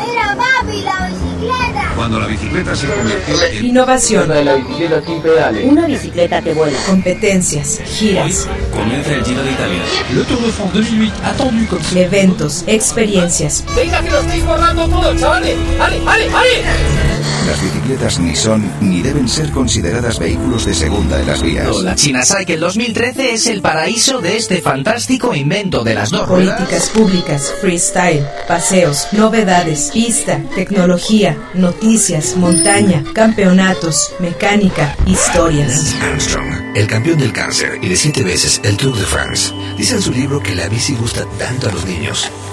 Mira, va. Papi, la bicicleta. Cuando la bicicleta se convirtió en... Innovación. de la bicicleta sin pedales. Una bicicleta que vuela. Competencias. Giras. Comienza el Giro de Italia. Le Tour de France 2008, attendu comme ça. Eventos. Experiencias. ¡Venga que lo estáis borrando todo, chavales! ¡Ale, ale, ale! Las bicicletas ni son ni deben ser consideradas vehículos de segunda en las vías. La China Cycle 2013 es el paraíso de este fantástico invento de las dos ruedas. Políticas públicas. Freestyle. Paseos. Novedades. Pista. Tecnología. Noticias. Montaña. Campeonatos. Mecánica. Historias. Armstrong, el campeón del cáncer y de siete veces el Tour de France, dice en su libro que la bici gusta tanto a los niños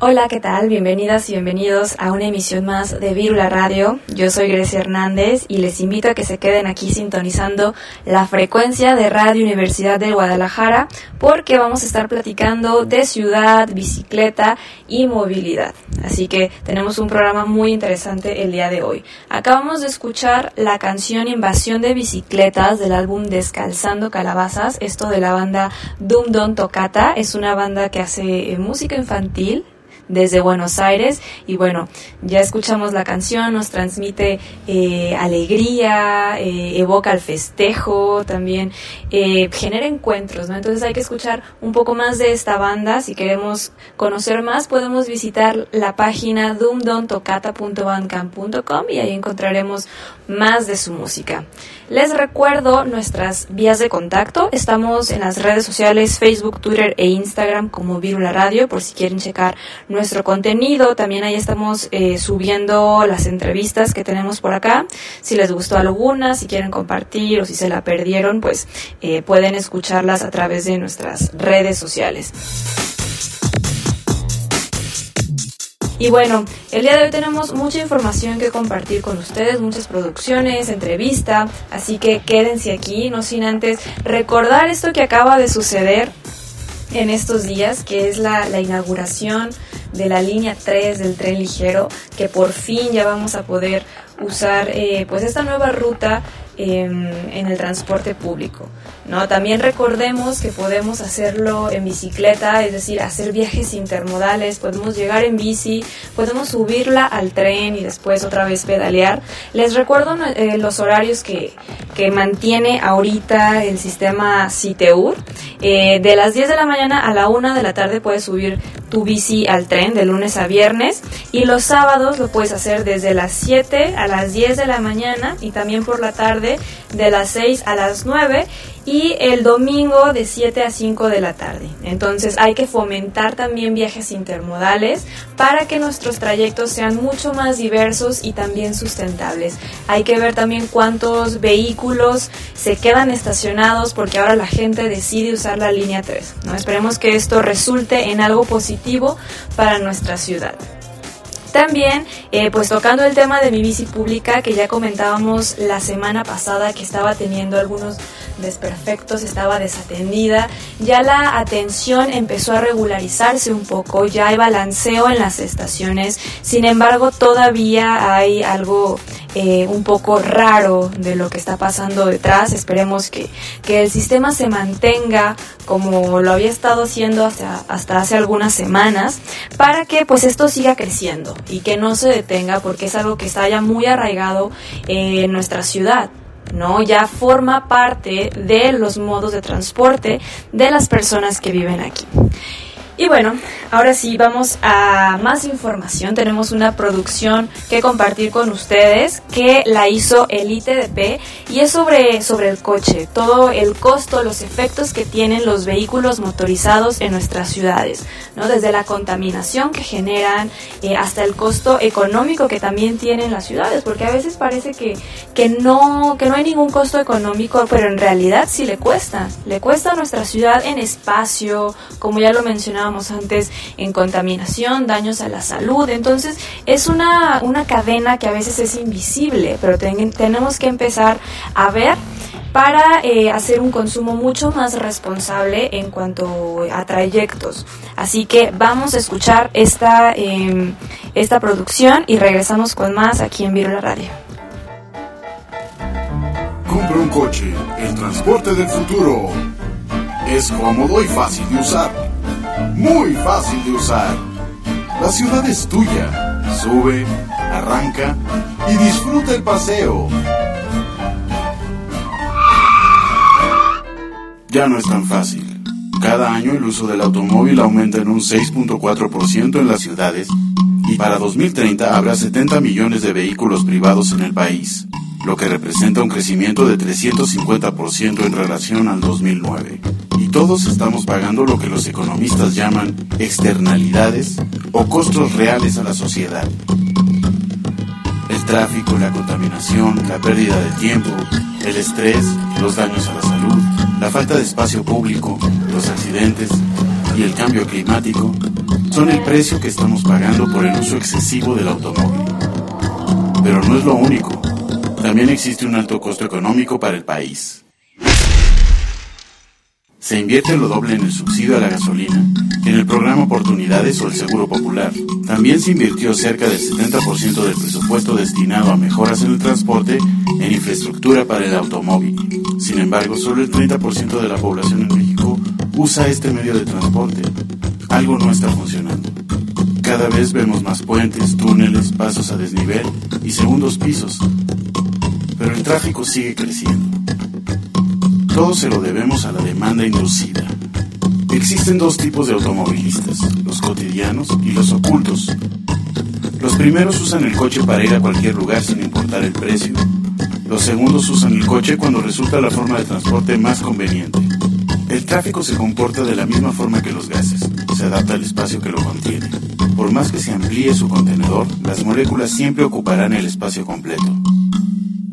Hola, ¿qué tal? Bienvenidas y bienvenidos a una emisión más de Vírula Radio. Yo soy Grecia Hernández y les invito a que se queden aquí sintonizando la frecuencia de Radio Universidad de Guadalajara porque vamos a estar platicando de ciudad, bicicleta y movilidad. Así que tenemos un programa muy interesante el día de hoy. Acabamos de escuchar la canción Invasión de Bicicletas del álbum Descalzando Calabazas, esto de la banda Dum Don Tocata. Es una banda que hace eh, música infantil desde Buenos Aires y bueno, ya escuchamos la canción, nos transmite eh, alegría, eh, evoca el festejo, también eh, genera encuentros, ¿no? Entonces hay que escuchar un poco más de esta banda, si queremos conocer más podemos visitar la página dumdontocata.bandcamp.com y ahí encontraremos más de su música. Les recuerdo nuestras vías de contacto. Estamos en las redes sociales Facebook, Twitter e Instagram como Virula Radio por si quieren checar nuestro contenido. También ahí estamos eh, subiendo las entrevistas que tenemos por acá. Si les gustó alguna, si quieren compartir o si se la perdieron, pues eh, pueden escucharlas a través de nuestras redes sociales. Y bueno, el día de hoy tenemos mucha información que compartir con ustedes, muchas producciones, entrevista, así que quédense aquí, no sin antes recordar esto que acaba de suceder en estos días, que es la, inauguración de la línea 3 del tren ligero, que por fin ya vamos a poder usar eh, pues esta nueva ruta en el transporte público. ¿No? También recordemos que podemos hacerlo en bicicleta, es decir, hacer viajes intermodales, podemos llegar en bici, podemos subirla al tren y después otra vez pedalear. Les recuerdo eh, los horarios que, que, mantiene ahorita el sistema Citeur. Eh, de las 10 de la mañana a la 1 de la tarde puedes subir tu bici al tren de lunes a viernes y los sábados lo puedes hacer desde las 7 a las 10 de la mañana y también por la tarde de las 6 a las 9 y el domingo de 7 a 5 de la tarde. Entonces hay que fomentar también viajes intermodales para que nuestros trayectos sean mucho más diversos y también sustentables. Hay que ver también cuántos vehículos se quedan estacionados porque ahora la gente decide usar la línea 3. ¿no? Esperemos que esto resulte en algo positivo para nuestra ciudad. También, eh, pues tocando el tema de mi bici pública, que ya comentábamos la semana pasada que estaba teniendo algunos desperfectos, estaba desatendida, ya la atención empezó a regularizarse un poco, ya hay balanceo en las estaciones, sin embargo todavía hay algo eh, un poco raro de lo que está pasando detrás, esperemos que, que el sistema se mantenga como lo había estado haciendo hasta, hasta hace algunas semanas, para que pues esto siga creciendo y que no se detenga porque es algo que está ya muy arraigado en nuestra ciudad. ¿No? Ya forma parte de los modos de transporte de las personas que viven aquí. Y bueno, ahora sí, vamos a más información. Tenemos una producción que compartir con ustedes que la hizo el ITDP y es sobre, sobre el coche, todo el costo, los efectos que tienen los vehículos motorizados en nuestras ciudades, ¿no? Desde la contaminación que generan eh, hasta el costo económico que también tienen las ciudades, porque a veces parece que, que, no, que no hay ningún costo económico, pero en realidad sí le cuesta. Le cuesta a nuestra ciudad en espacio, como ya lo mencionaba antes en contaminación, daños a la salud. Entonces es una, una cadena que a veces es invisible, pero tenemos que empezar a ver para eh, hacer un consumo mucho más responsable en cuanto a trayectos. Así que vamos a escuchar esta, em, esta producción y regresamos con más aquí en Virula Radio. Compra un coche, el transporte del futuro. Es cómodo y fácil de usar muy fácil de usar. La ciudad es tuya. Sube, arranca y disfruta el paseo. Ya no es tan fácil. Cada año el uso del automóvil aumenta en un 6.4% en las ciudades y para 2030 habrá 70 millones de vehículos privados en el país, lo que representa un crecimiento de 350% en relación al 2009 todos estamos pagando lo que los economistas llaman externalidades o costos reales a la sociedad. El tráfico, la contaminación, la pérdida de tiempo, el estrés, los daños a la salud, la falta de espacio público, los accidentes y el cambio climático son el precio que estamos pagando por el uso excesivo del automóvil. Pero no es lo único. También existe un alto costo económico para el país. Se invierte lo doble en el subsidio a la gasolina, en el programa Oportunidades o el Seguro Popular. También se invirtió cerca del 70% del presupuesto destinado a mejoras en el transporte en infraestructura para el automóvil. Sin embargo, solo el 30% de la población en México usa este medio de transporte. Algo no está funcionando. Cada vez vemos más puentes, túneles, pasos a desnivel y segundos pisos. Pero el tráfico sigue creciendo. Todo se lo debemos a la demanda inducida. Existen dos tipos de automovilistas, los cotidianos y los ocultos. Los primeros usan el coche para ir a cualquier lugar sin importar el precio. Los segundos usan el coche cuando resulta la forma de transporte más conveniente. El tráfico se comporta de la misma forma que los gases, se adapta al espacio que lo contiene. Por más que se amplíe su contenedor, las moléculas siempre ocuparán el espacio completo.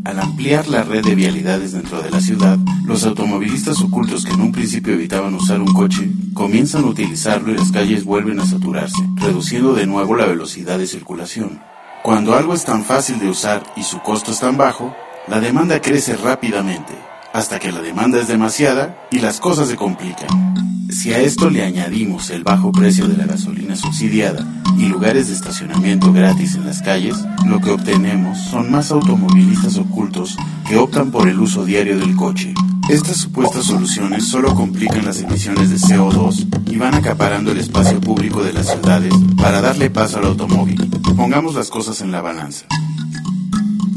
Al ampliar la red de vialidades dentro de la ciudad, los automovilistas ocultos que en un principio evitaban usar un coche comienzan a utilizarlo y las calles vuelven a saturarse, reduciendo de nuevo la velocidad de circulación. Cuando algo es tan fácil de usar y su costo es tan bajo, la demanda crece rápidamente, hasta que la demanda es demasiada y las cosas se complican. Si a esto le añadimos el bajo precio de la gasolina subsidiada y lugares de estacionamiento gratis en las calles, lo que obtenemos son más automovilistas ocultos que optan por el uso diario del coche. Estas supuestas soluciones solo complican las emisiones de CO2 y van acaparando el espacio público de las ciudades para darle paso al automóvil. Pongamos las cosas en la balanza.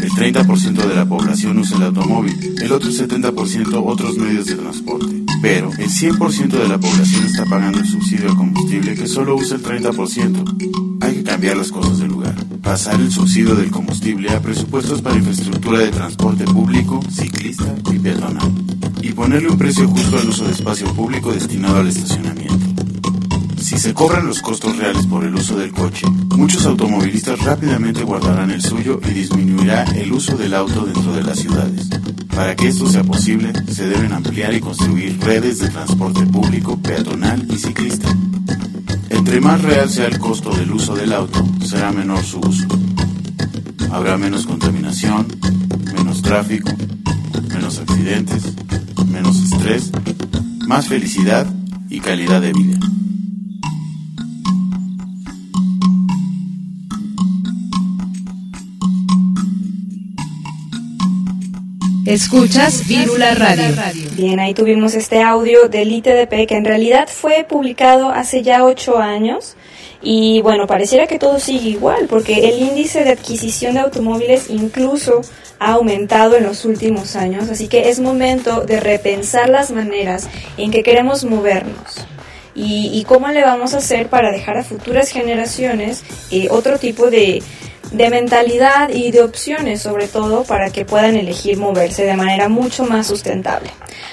El 30% de la población usa el automóvil, el otro 70% otros medios de transporte. Pero el 100% de la población está pagando el subsidio al combustible que solo usa el 30%. Hay que cambiar las cosas de lugar. Pasar el subsidio del combustible a presupuestos para infraestructura de transporte público, ciclista y peatonal. Y ponerle un precio justo al uso de espacio público destinado al estacionamiento. Si se cobran los costos reales por el uso del coche, muchos automovilistas rápidamente guardarán el suyo y disminuirá el uso del auto dentro de las ciudades. Para que esto sea posible, se deben ampliar y construir redes de transporte público, peatonal y ciclista. Entre más real sea el costo del uso del auto, será menor su uso. Habrá menos contaminación, menos tráfico, menos accidentes, menos estrés, más felicidad y calidad de vida. Escuchas Vírula Radio. Bien, ahí tuvimos este audio del ITDP que en realidad fue publicado hace ya ocho años. Y bueno, pareciera que todo sigue igual, porque el índice de adquisición de automóviles incluso ha aumentado en los últimos años, así que es momento de repensar las maneras en que queremos movernos. Y, cómo le vamos a hacer para dejar a futuras generaciones eh, otro tipo de, de mentalidad y de opciones sobre todo para que puedan elegir moverse de manera mucho más sustentable.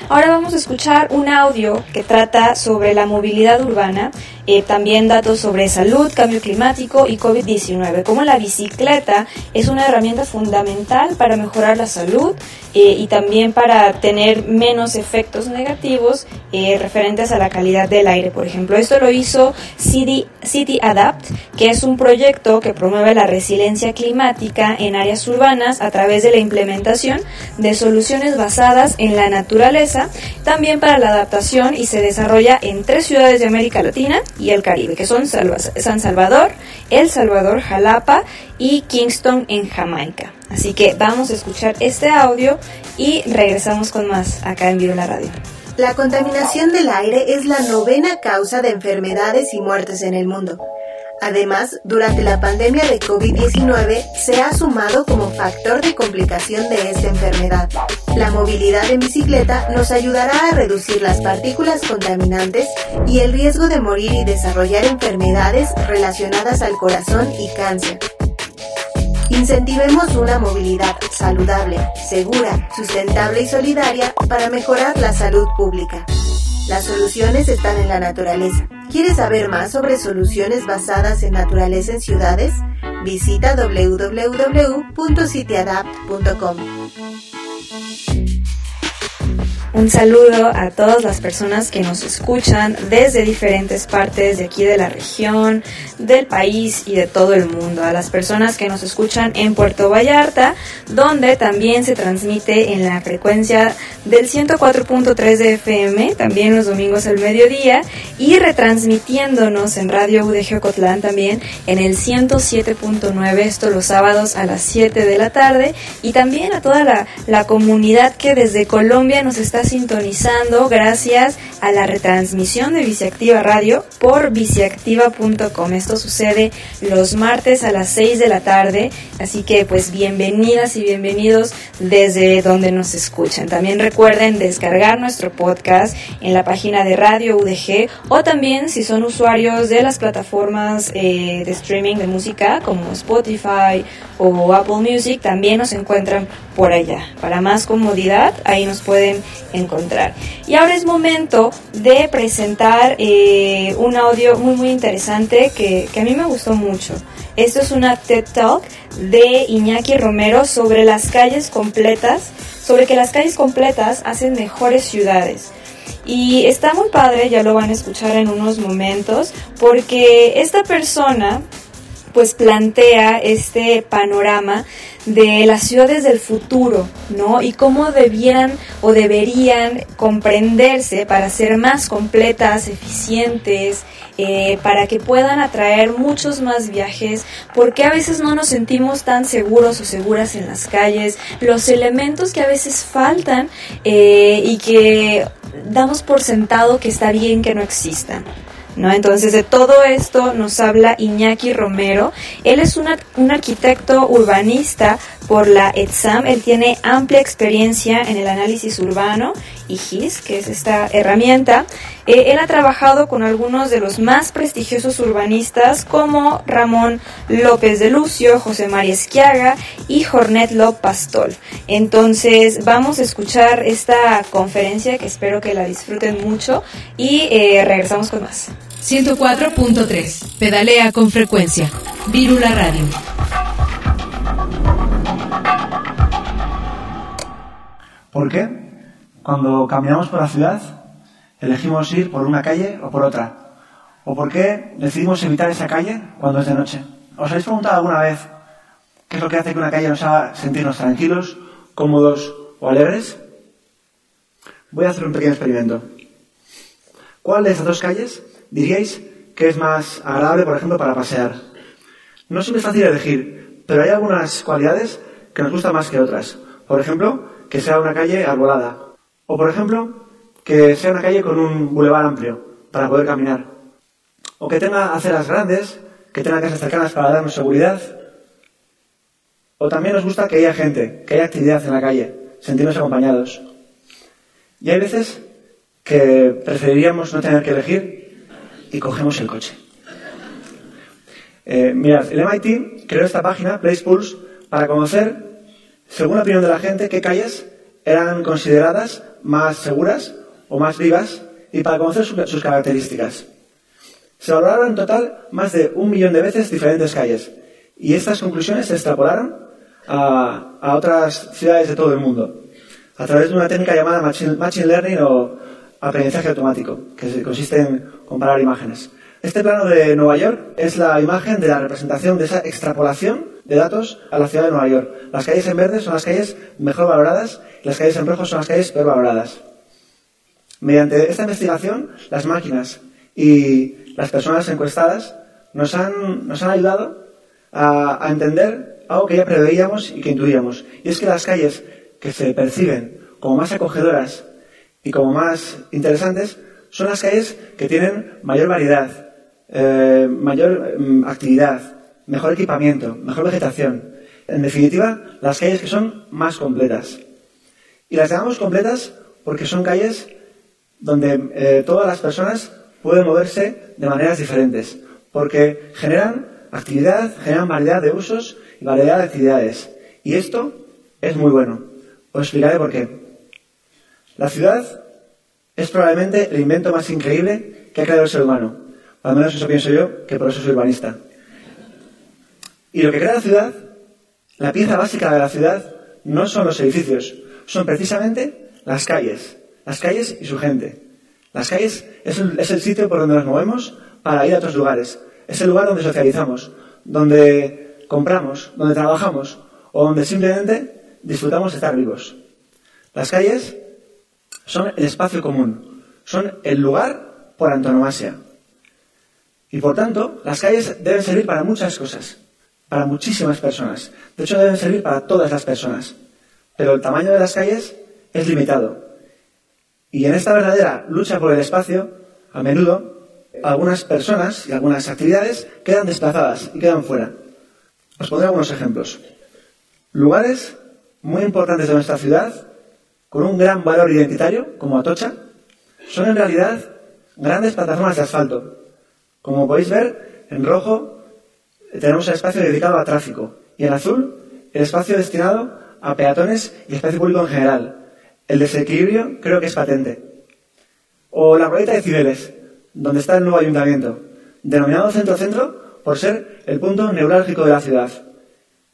Ahora vamos a escuchar un audio que trata sobre la movilidad urbana, eh, también datos sobre salud, cambio climático y COVID-19, como la bicicleta es una herramienta fundamental para mejorar la salud eh, y también para tener menos efectos negativos eh, referentes a la calidad del aire, por ejemplo. Esto lo hizo City, City Adapt, que es un proyecto que promueve la resiliencia climática en áreas urbanas a través de la implementación de soluciones basadas en la naturaleza, también para la adaptación y se desarrolla en tres ciudades de América Latina y el Caribe, que son San Salvador, El Salvador, Jalapa y Kingston en Jamaica. Así que vamos a escuchar este audio y regresamos con más acá en Vivo la Radio. La contaminación del aire es la novena causa de enfermedades y muertes en el mundo. Además, durante la pandemia de COVID-19 se ha sumado como factor de complicación de esta enfermedad. La movilidad en bicicleta nos ayudará a reducir las partículas contaminantes y el riesgo de morir y desarrollar enfermedades relacionadas al corazón y cáncer. Incentivemos una movilidad saludable, segura, sustentable y solidaria para mejorar la salud pública. Las soluciones están en la naturaleza. ¿Quieres saber más sobre soluciones basadas en naturaleza en ciudades? Visita www.citiadapt.com. Un saludo a todas las personas que nos escuchan desde diferentes partes de aquí de la región, del país y de todo el mundo. A las personas que nos escuchan en Puerto Vallarta, donde también se transmite en la frecuencia del 104.3 de FM, también los domingos al mediodía, y retransmitiéndonos en Radio UDG Ocotlán también en el 107.9, esto los sábados a las 7 de la tarde, y también a toda la, la comunidad que desde Colombia nos está sintonizando gracias a la retransmisión de Viciactiva Radio por viciactiva.com. Esto sucede los martes a las 6 de la tarde, así que pues bienvenidas y bienvenidos desde donde nos escuchan. También recuerden descargar nuestro podcast en la página de Radio UDG o también si son usuarios de las plataformas eh, de streaming de música como Spotify o Apple Music, también nos encuentran por allá. Para más comodidad, ahí nos pueden encontrar. Y ahora es momento de presentar eh, un audio muy muy interesante que, que a mí me gustó mucho. Esto es una TED Talk de Iñaki Romero sobre las calles completas, sobre que las calles completas hacen mejores ciudades. Y está muy padre, ya lo van a escuchar en unos momentos, porque esta persona pues plantea este panorama de las ciudades del futuro, ¿no? Y cómo debían o deberían comprenderse para ser más completas, eficientes, eh, para que puedan atraer muchos más viajes, porque a veces no nos sentimos tan seguros o seguras en las calles, los elementos que a veces faltan eh, y que damos por sentado que está bien que no existan. ¿No? Entonces de todo esto nos habla Iñaki Romero. Él es un arquitecto urbanista por la ETSAM. Él tiene amplia experiencia en el análisis urbano y GIS, que es esta herramienta. Eh, él ha trabajado con algunos de los más prestigiosos urbanistas como Ramón López de Lucio, José María Esquiaga y Jornet López Pastol. Entonces vamos a escuchar esta conferencia que espero que la disfruten mucho y eh, regresamos con más. 104.3. Pedalea con frecuencia. Virula Radio. ¿Por qué? Cuando caminamos por la ciudad, elegimos ir por una calle o por otra. ¿O por qué decidimos evitar esa calle cuando es de noche? ¿Os habéis preguntado alguna vez qué es lo que hace que una calle nos haga sentirnos tranquilos, cómodos o alegres? Voy a hacer un pequeño experimento. ¿Cuál de estas dos calles diríais que es más agradable, por ejemplo, para pasear. No siempre es fácil elegir, pero hay algunas cualidades que nos gustan más que otras. Por ejemplo, que sea una calle arbolada. O, por ejemplo, que sea una calle con un bulevar amplio para poder caminar. O que tenga aceras grandes, que tenga casas cercanas para darnos seguridad. O también nos gusta que haya gente, que haya actividad en la calle, sentirnos acompañados. Y hay veces que preferiríamos no tener que elegir y cogemos el coche. Eh, mirad, el MIT creó esta página, Place Pulse, para conocer, según la opinión de la gente, qué calles eran consideradas más seguras o más vivas y para conocer sus características. Se valoraron en total más de un millón de veces diferentes calles y estas conclusiones se extrapolaron a, a otras ciudades de todo el mundo a través de una técnica llamada Machine Learning o aprendizaje automático, que consiste en comparar imágenes. Este plano de Nueva York es la imagen de la representación de esa extrapolación de datos a la ciudad de Nueva York. Las calles en verde son las calles mejor valoradas y las calles en rojo son las calles peor valoradas. Mediante esta investigación, las máquinas y las personas encuestadas nos han, nos han ayudado a, a entender algo que ya preveíamos y que intuíamos. Y es que las calles que se perciben como más acogedoras y como más interesantes son las calles que tienen mayor variedad, eh, mayor mm, actividad, mejor equipamiento, mejor vegetación. En definitiva, las calles que son más completas. Y las llamamos completas porque son calles donde eh, todas las personas pueden moverse de maneras diferentes, porque generan actividad, generan variedad de usos y variedad de actividades. Y esto es muy bueno. Os explicaré por qué. La ciudad es probablemente el invento más increíble que ha creado el ser humano. Al menos eso pienso yo, que por eso soy urbanista. Y lo que crea la ciudad, la pieza básica de la ciudad, no son los edificios, son precisamente las calles, las calles y su gente. Las calles es el, es el sitio por donde nos movemos para ir a otros lugares. Es el lugar donde socializamos, donde compramos, donde trabajamos o donde simplemente disfrutamos de estar vivos. Las calles son el espacio común, son el lugar por antonomasia. Y por tanto, las calles deben servir para muchas cosas, para muchísimas personas. De hecho, deben servir para todas las personas. Pero el tamaño de las calles es limitado. Y en esta verdadera lucha por el espacio, a menudo, algunas personas y algunas actividades quedan desplazadas y quedan fuera. Os pondré algunos ejemplos. Lugares muy importantes de nuestra ciudad con un gran valor identitario, como Atocha, son en realidad grandes plataformas de asfalto. Como podéis ver, en rojo tenemos el espacio dedicado a tráfico y en azul el espacio destinado a peatones y espacio público en general. El desequilibrio creo que es patente. O la glorieta de Cibeles, donde está el nuevo ayuntamiento, denominado centro-centro por ser el punto neurálgico de la ciudad.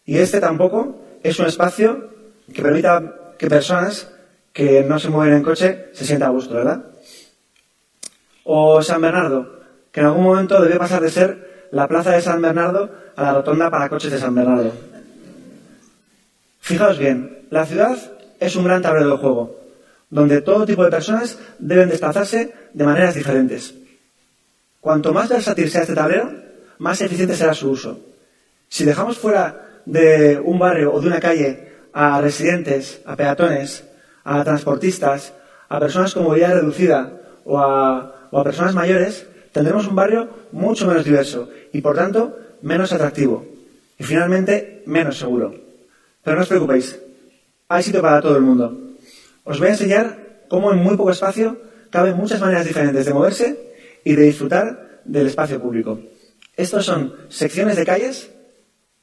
Y este tampoco es un espacio que permita que personas que no se mueven en coche se sientan a gusto, ¿verdad? O San Bernardo, que en algún momento debe pasar de ser la plaza de San Bernardo a la rotonda para coches de San Bernardo. Fijaos bien, la ciudad es un gran tablero de juego, donde todo tipo de personas deben desplazarse de maneras diferentes. Cuanto más versátil sea este tablero, más eficiente será su uso. Si dejamos fuera de un barrio o de una calle a residentes, a peatones, a transportistas, a personas con movilidad reducida o a, personas mayores, tendremos un barrio mucho menos diverso y, por tanto, menos atractivo y, finalmente, menos seguro. Pero no os preocupéis, hay sitio para todo el mundo. Os voy a enseñar cómo en muy poco espacio caben muchas maneras diferentes de moverse y de disfrutar del espacio público. Estos son secciones de calles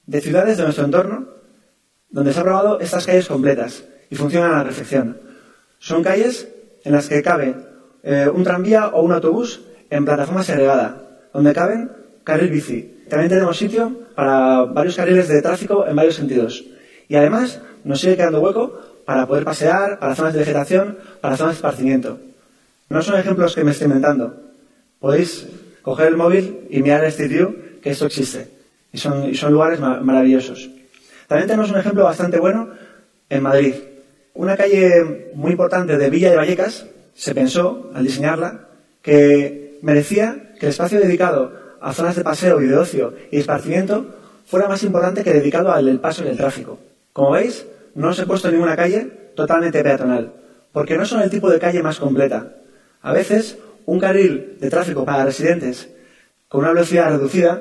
de ciudades de nuestro entorno donde se han probado estas calles completas y funcionan a la perfección. Son calles en las que cabe eh, un tranvía o un autobús en plataforma segregada, donde caben carril bici. También tenemos sitio para varios carriles de tráfico en varios sentidos. Y además nos sigue quedando hueco para poder pasear, para zonas de vegetación, para zonas de esparcimiento. No son ejemplos que me estoy inventando. Podéis coger el móvil y mirar el Street View, que esto existe. Y y son lugares maravillosos. También tenemos un ejemplo bastante bueno en Madrid. Una calle muy importante de Villa de Vallecas se pensó, al diseñarla, que merecía que el espacio dedicado a zonas de paseo y de ocio y esparcimiento fuera más importante que dedicado al paso y el tráfico. Como veis, no os he puesto ninguna calle totalmente peatonal, porque no son el tipo de calle más completa. A veces, un carril de tráfico para residentes con una velocidad reducida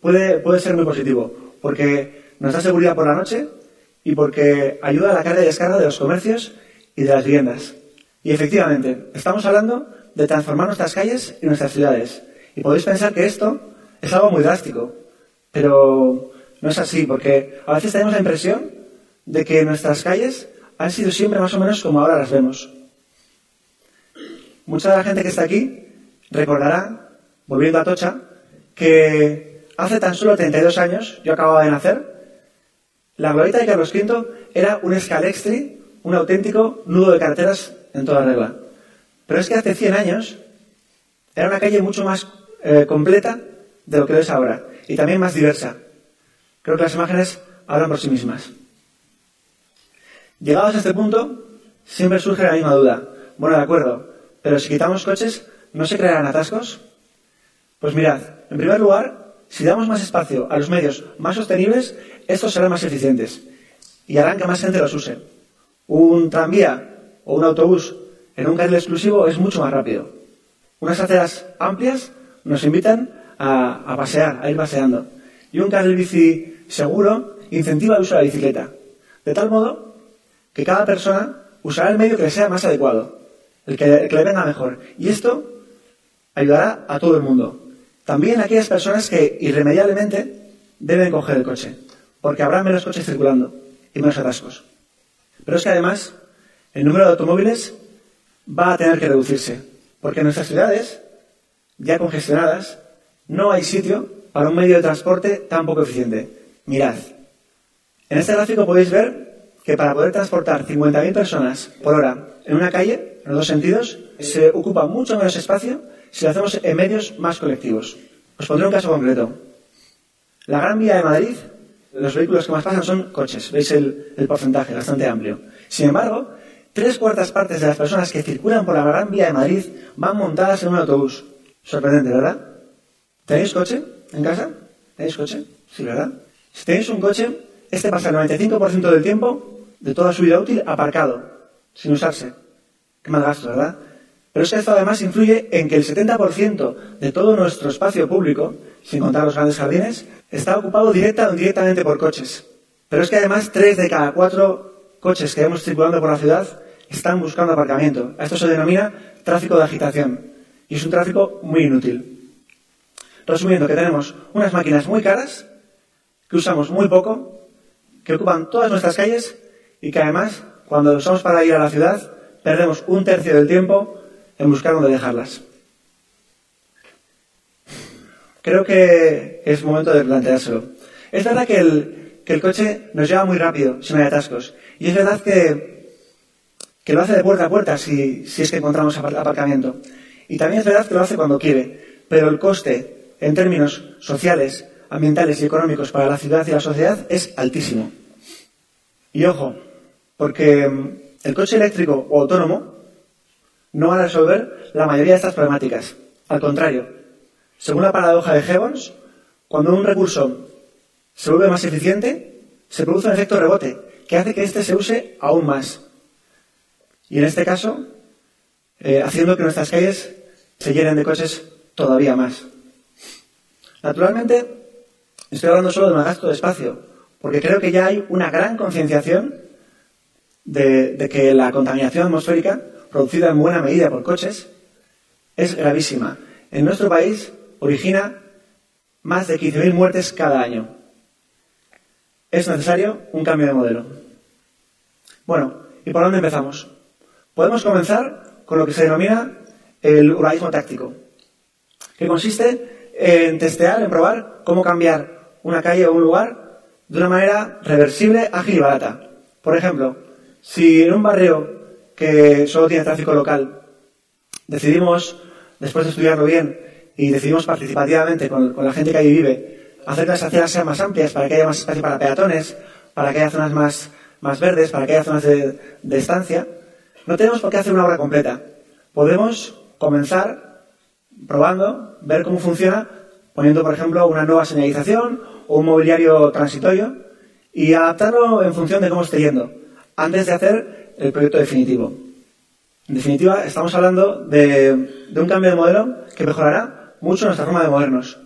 puede, puede ser muy positivo, porque nos da seguridad por la noche y porque ayuda a la carga y descarga de los comercios y de las viviendas. Y efectivamente, estamos hablando de transformar nuestras calles y nuestras ciudades. Y podéis pensar que esto es algo muy drástico, pero no es así, porque a veces tenemos la impresión de que nuestras calles han sido siempre más o menos como ahora las vemos. Mucha de la gente que está aquí recordará, volviendo a Tocha, que hace tan solo 32 años, yo acababa de nacer, la glorieta de Carlos V era un escalextri, un auténtico nudo de carreteras en toda regla. Pero es que hace 100 años era una calle mucho más eh, completa de lo que es ahora y también más diversa. Creo que las imágenes hablan por sí mismas. Llegados a este punto, siempre surge la misma duda. Bueno, de acuerdo, pero si quitamos coches, ¿no se crearán atascos? Pues mirad, en primer lugar, si damos más espacio a los medios más sostenibles, estos serán más eficientes y harán que más gente los use. Un tranvía o un autobús en un carril exclusivo es mucho más rápido. Unas aceras amplias nos invitan a, pasear, a ir paseando. Y un carril bici seguro incentiva el uso de la bicicleta. De tal modo que cada persona usará el medio que le sea más adecuado, el que, le venga mejor. Y esto ayudará a todo el mundo. También aquellas personas que irremediablemente deben coger el coche, porque habrá menos coches circulando y menos atascos. Pero es que además el número de automóviles va a tener que reducirse, porque en nuestras ciudades, ya congestionadas, no hay sitio para un medio de transporte tan poco eficiente. Mirad. En este gráfico podéis ver que para poder transportar 50.000 personas por hora en una calle, en los dos sentidos, se ocupa mucho menos espacio si lo hacemos en medios más colectivos. Os pondré un caso concreto. La Gran Vía de Madrid, los vehículos que más pasan son coches. Veis el, porcentaje, bastante amplio. Sin embargo, tres cuartas partes de las personas que circulan por la Gran Vía de Madrid van montadas en un autobús. Sorprendente, ¿verdad? ¿Tenéis coche en casa? ¿Tenéis coche? Sí, ¿verdad? Si tenéis un coche, este pasa el 95% del tiempo de toda su vida útil aparcado, sin usarse. Qué mal gasto, ¿verdad? Pero es que esto además influye en que el 70% de todo nuestro espacio público, sin contar los grandes jardines, está ocupado directa o indirectamente por coches. Pero es que además tres de cada cuatro coches que vemos circulando por la ciudad están buscando aparcamiento. A esto se denomina tráfico de agitación. Y es un tráfico muy inútil. Resumiendo, que tenemos unas máquinas muy caras, que usamos muy poco, que ocupan todas nuestras calles y que además, cuando usamos para ir a la ciudad, perdemos un tercio del tiempo en buscar dónde dejarlas. Creo que es momento de planteárselo. Es verdad que el, que el coche nos lleva muy rápido si no hay atascos. Y es verdad que, que lo hace de puerta a puerta si, si es que encontramos aparcamiento. Y también es verdad que lo hace cuando quiere. Pero el coste, en términos sociales, ambientales y económicos para la ciudad y la sociedad es altísimo. Y ojo, porque mm, el coche eléctrico o autónomo no va a resolver la mayoría de estas problemáticas. Al contrario, según la paradoja de Hebons, cuando un recurso se vuelve más eficiente, se produce un efecto rebote que hace que éste se use aún más. Y en este caso, eh, haciendo que nuestras calles se llenen de coches todavía más. Naturalmente, estoy hablando solo de un gasto de espacio, porque creo que ya hay una gran concienciación de, que la contaminación atmosférica, producida en buena medida por coches, es gravísima. En nuestro país origina más de 15.000 muertes cada año. Es necesario un cambio de modelo. Bueno, ¿y por dónde empezamos? Podemos comenzar con lo que se denomina el urbanismo táctico, que consiste en testear, en probar cómo cambiar una calle o un lugar de una manera reversible, ágil y barata. Por ejemplo, si en un barrio que solo tiene tráfico local decidimos, después de estudiarlo bien, y decidimos participativamente con, la gente que ahí vive, hacer que las aceras sean más amplias para que haya más espacio para peatones, para que haya zonas más, más verdes, para que haya zonas de, de estancia, no tenemos por qué hacer una obra completa. Podemos comenzar probando, ver cómo funciona, poniendo, por ejemplo, una nueva señalización o un mobiliario transitorio y adaptarlo en función de cómo esté yendo, antes de hacer el proyecto definitivo. En definitiva, estamos hablando de, un cambio de modelo que mejorará mucho nuestra forma de movernos,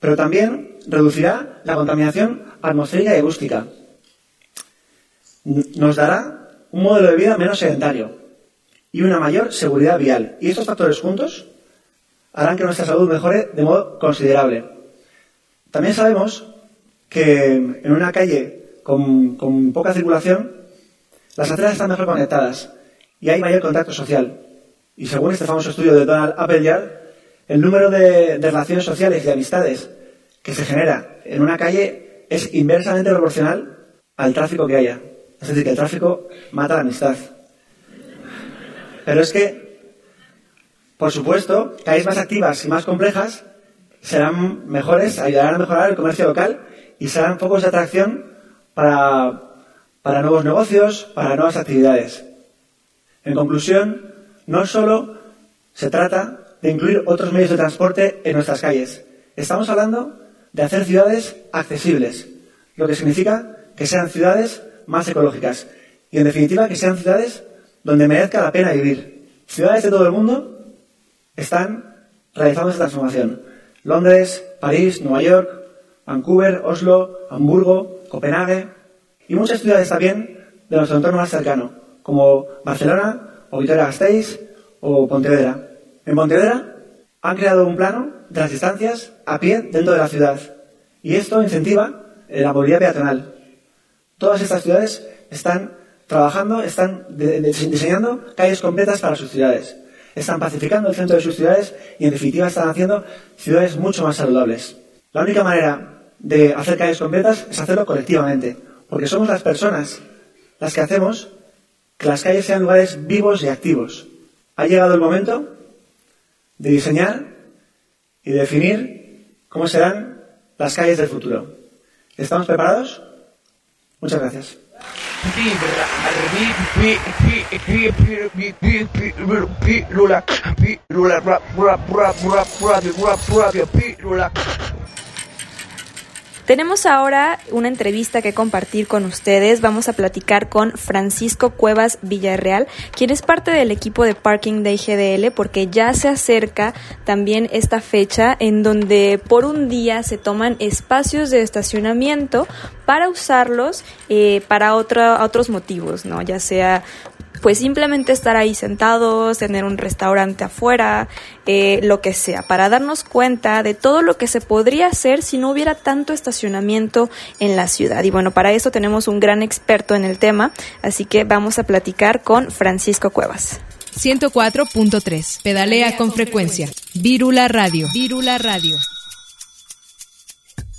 pero también reducirá la contaminación atmosférica y acústica. Nos dará un modelo de vida menos sedentario y una mayor seguridad vial. Y estos factores juntos harán que nuestra salud mejore de modo considerable. También sabemos que en una calle con poca circulación, las aceras están mejor conectadas y hay mayor contacto social. Y según este famoso estudio de Donald Appleyard, el número de, relaciones sociales y de amistades que se genera en una calle es inversamente proporcional al tráfico que haya. Es decir, que el tráfico mata la amistad. Pero es que, por supuesto, calles más activas y más complejas serán mejores, ayudarán a mejorar el comercio local y serán focos de atracción para, para nuevos negocios, para nuevas actividades. En conclusión, no solo se trata de incluir otros medios de transporte en nuestras calles. Estamos hablando de hacer ciudades accesibles, lo que significa que sean ciudades más ecológicas y, en definitiva, que sean ciudades donde merezca la pena vivir. Ciudades de todo el mundo están realizando esta transformación. Londres, París, Nueva York, Vancouver, Oslo, Hamburgo, Copenhague y muchas ciudades también de nuestro entorno más cercano, como Barcelona o Vitoria-Gasteiz o Pontevedra. En Pontevedra han creado un plano de las distancias a pie dentro de la ciudad y esto incentiva la movilidad peatonal. Todas estas ciudades están trabajando, están diseñando calles completas para sus ciudades. Están pacificando el centro de sus ciudades y, en definitiva, están haciendo ciudades mucho más saludables. La única manera de hacer calles completas es hacerlo colectivamente, porque somos las personas las que hacemos que las calles sean lugares vivos y activos. Ha llegado el momento de diseñar y definir cómo serán las calles del futuro. ¿Estamos preparados? Muchas gracias. Tenemos ahora una entrevista que compartir con ustedes. Vamos a platicar con Francisco Cuevas Villarreal, quien es parte del equipo de Parking de GDL, porque ya se acerca también esta fecha en donde por un día se toman espacios de estacionamiento para usarlos eh, para otros motivos, ¿no? Ya sea pues simplemente estar ahí sentados, tener un restaurante afuera, eh, lo que sea, para darnos cuenta de todo lo que se podría hacer si no hubiera tanto estacionamiento en la ciudad. Y bueno, para eso tenemos un gran experto en el tema, así que vamos a platicar con Francisco Cuevas. 104.3. Pedalea con frecuencia. Vírula Radio. Vírula Radio.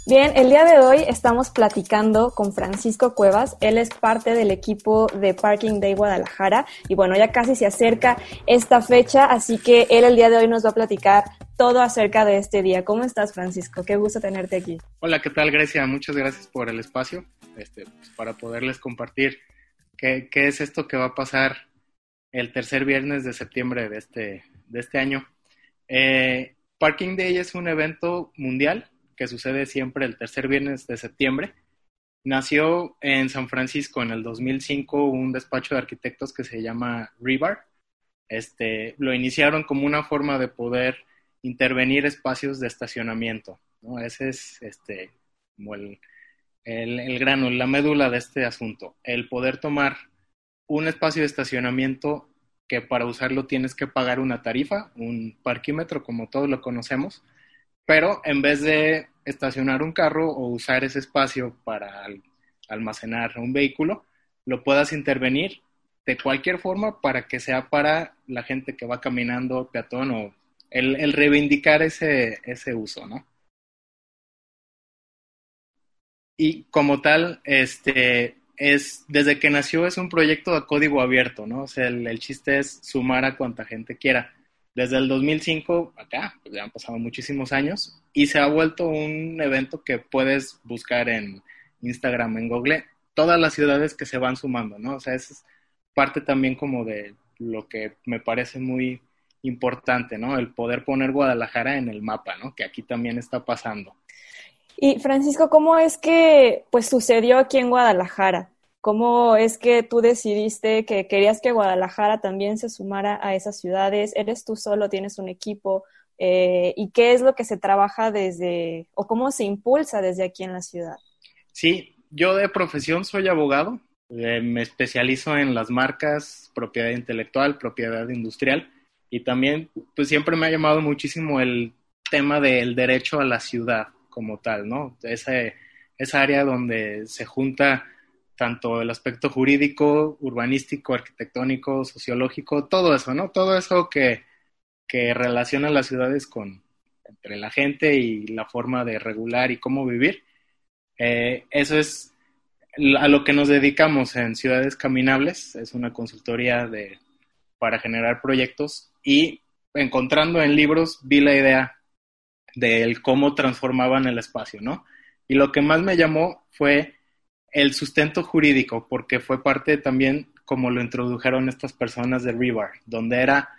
Bien, el día de hoy estamos platicando con Francisco Cuevas. Él es parte del equipo de Parking Day Guadalajara y bueno, ya casi se acerca esta fecha, así que él el día de hoy nos va a platicar todo acerca de este día. ¿Cómo estás, Francisco? Qué gusto tenerte aquí. Hola, ¿qué tal, Grecia? Muchas gracias por el espacio este, pues, para poderles compartir qué, qué, es esto que va a pasar el tercer viernes de septiembre de este, de este año. Eh, Parking Day es un evento mundial que sucede siempre el tercer viernes de septiembre. Nació en San Francisco en el 2005 un despacho de arquitectos que se llama Rebar. Este, lo iniciaron como una forma de poder intervenir espacios de estacionamiento. ¿no? Ese es este, como el, el, el grano, la médula de este asunto. El poder tomar un espacio de estacionamiento que para usarlo tienes que pagar una tarifa, un parquímetro como todos lo conocemos, pero en vez de estacionar un carro o usar ese espacio para almacenar un vehículo, lo puedas intervenir de cualquier forma para que sea para la gente que va caminando, peatón o el, reivindicar ese, ese uso, ¿no? Y como tal, este, es, desde que nació es un proyecto de código abierto, ¿no? O sea, el, el chiste es sumar a cuanta gente quiera desde el 2005 acá, pues ya han pasado muchísimos años, y se ha vuelto un evento que puedes buscar en Instagram, en Google, todas las ciudades que se van sumando, ¿no? O sea, es parte también como de lo que me parece muy importante, ¿no? El poder poner Guadalajara en el mapa, ¿no? Que aquí también está pasando. Y Francisco, ¿cómo es que pues sucedió aquí en Guadalajara? ¿Cómo es que tú decidiste que querías que Guadalajara también se sumara a esas ciudades? ¿Eres tú solo? ¿Tienes un equipo? Eh, ¿Y qué es lo que se trabaja desde, o cómo se impulsa desde aquí en la ciudad? Sí, yo de profesión soy abogado, eh, me especializo en las marcas, propiedad intelectual, propiedad industrial, y también pues siempre me ha llamado muchísimo el tema del derecho a la ciudad como tal, ¿no? Ese, esa área donde se junta tanto el aspecto jurídico, urbanístico, arquitectónico, sociológico, todo eso, ¿no? Todo eso que, que relaciona las ciudades con entre la gente y la forma de regular y cómo vivir. Eh, eso es a lo que nos dedicamos en Ciudades Caminables, es una consultoría de, para generar proyectos y encontrando en libros vi la idea del cómo transformaban el espacio, ¿no? Y lo que más me llamó fue el sustento jurídico, porque fue parte también como lo introdujeron estas personas de Rebar, donde era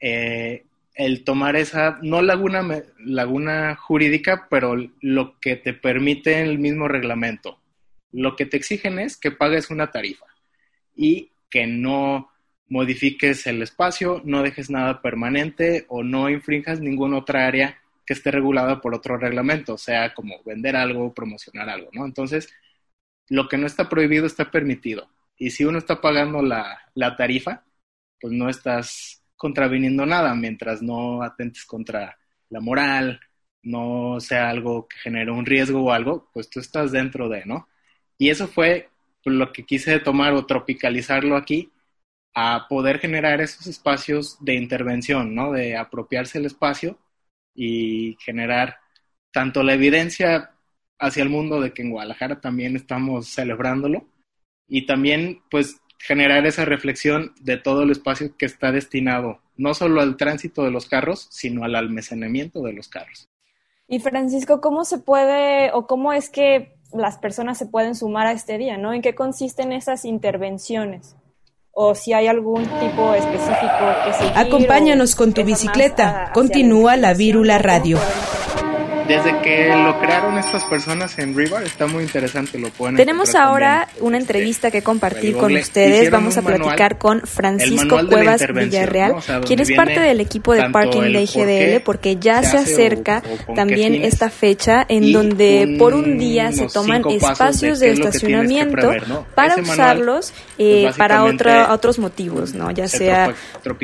eh, el tomar esa, no laguna, laguna jurídica, pero lo que te permite el mismo reglamento. Lo que te exigen es que pagues una tarifa y que no modifiques el espacio, no dejes nada permanente o no infrinjas ninguna otra área que esté regulada por otro reglamento, sea como vender algo, promocionar algo, ¿no? Entonces, lo que no está prohibido está permitido. Y si uno está pagando la, la tarifa, pues no estás contraviniendo nada mientras no atentes contra la moral, no sea algo que genere un riesgo o algo, pues tú estás dentro de, ¿no? Y eso fue lo que quise tomar o tropicalizarlo aquí a poder generar esos espacios de intervención, ¿no? De apropiarse el espacio y generar tanto la evidencia hacia el mundo de que en Guadalajara también estamos celebrándolo y también pues generar esa reflexión de todo el espacio que está destinado no solo al tránsito de los carros, sino al almacenamiento de los carros. Y Francisco, ¿cómo se puede o cómo es que las personas se pueden sumar a este día, ¿no? ¿En qué consisten esas intervenciones? O si hay algún tipo específico que Acompáñanos con tu bicicleta. Continúa la Vírula Radio. Desde que lo crearon estas personas en River está muy interesante, lo pueden Tenemos ahora una entrevista que compartir con ustedes. Vamos a platicar con Francisco Cuevas Villarreal, quien es parte del equipo de Parking Day GDL, porque ya se, acerca también esta fecha en donde por un día se toman espacios de, estacionamiento para usarlos eh, para otros motivos, ¿no? Ya sea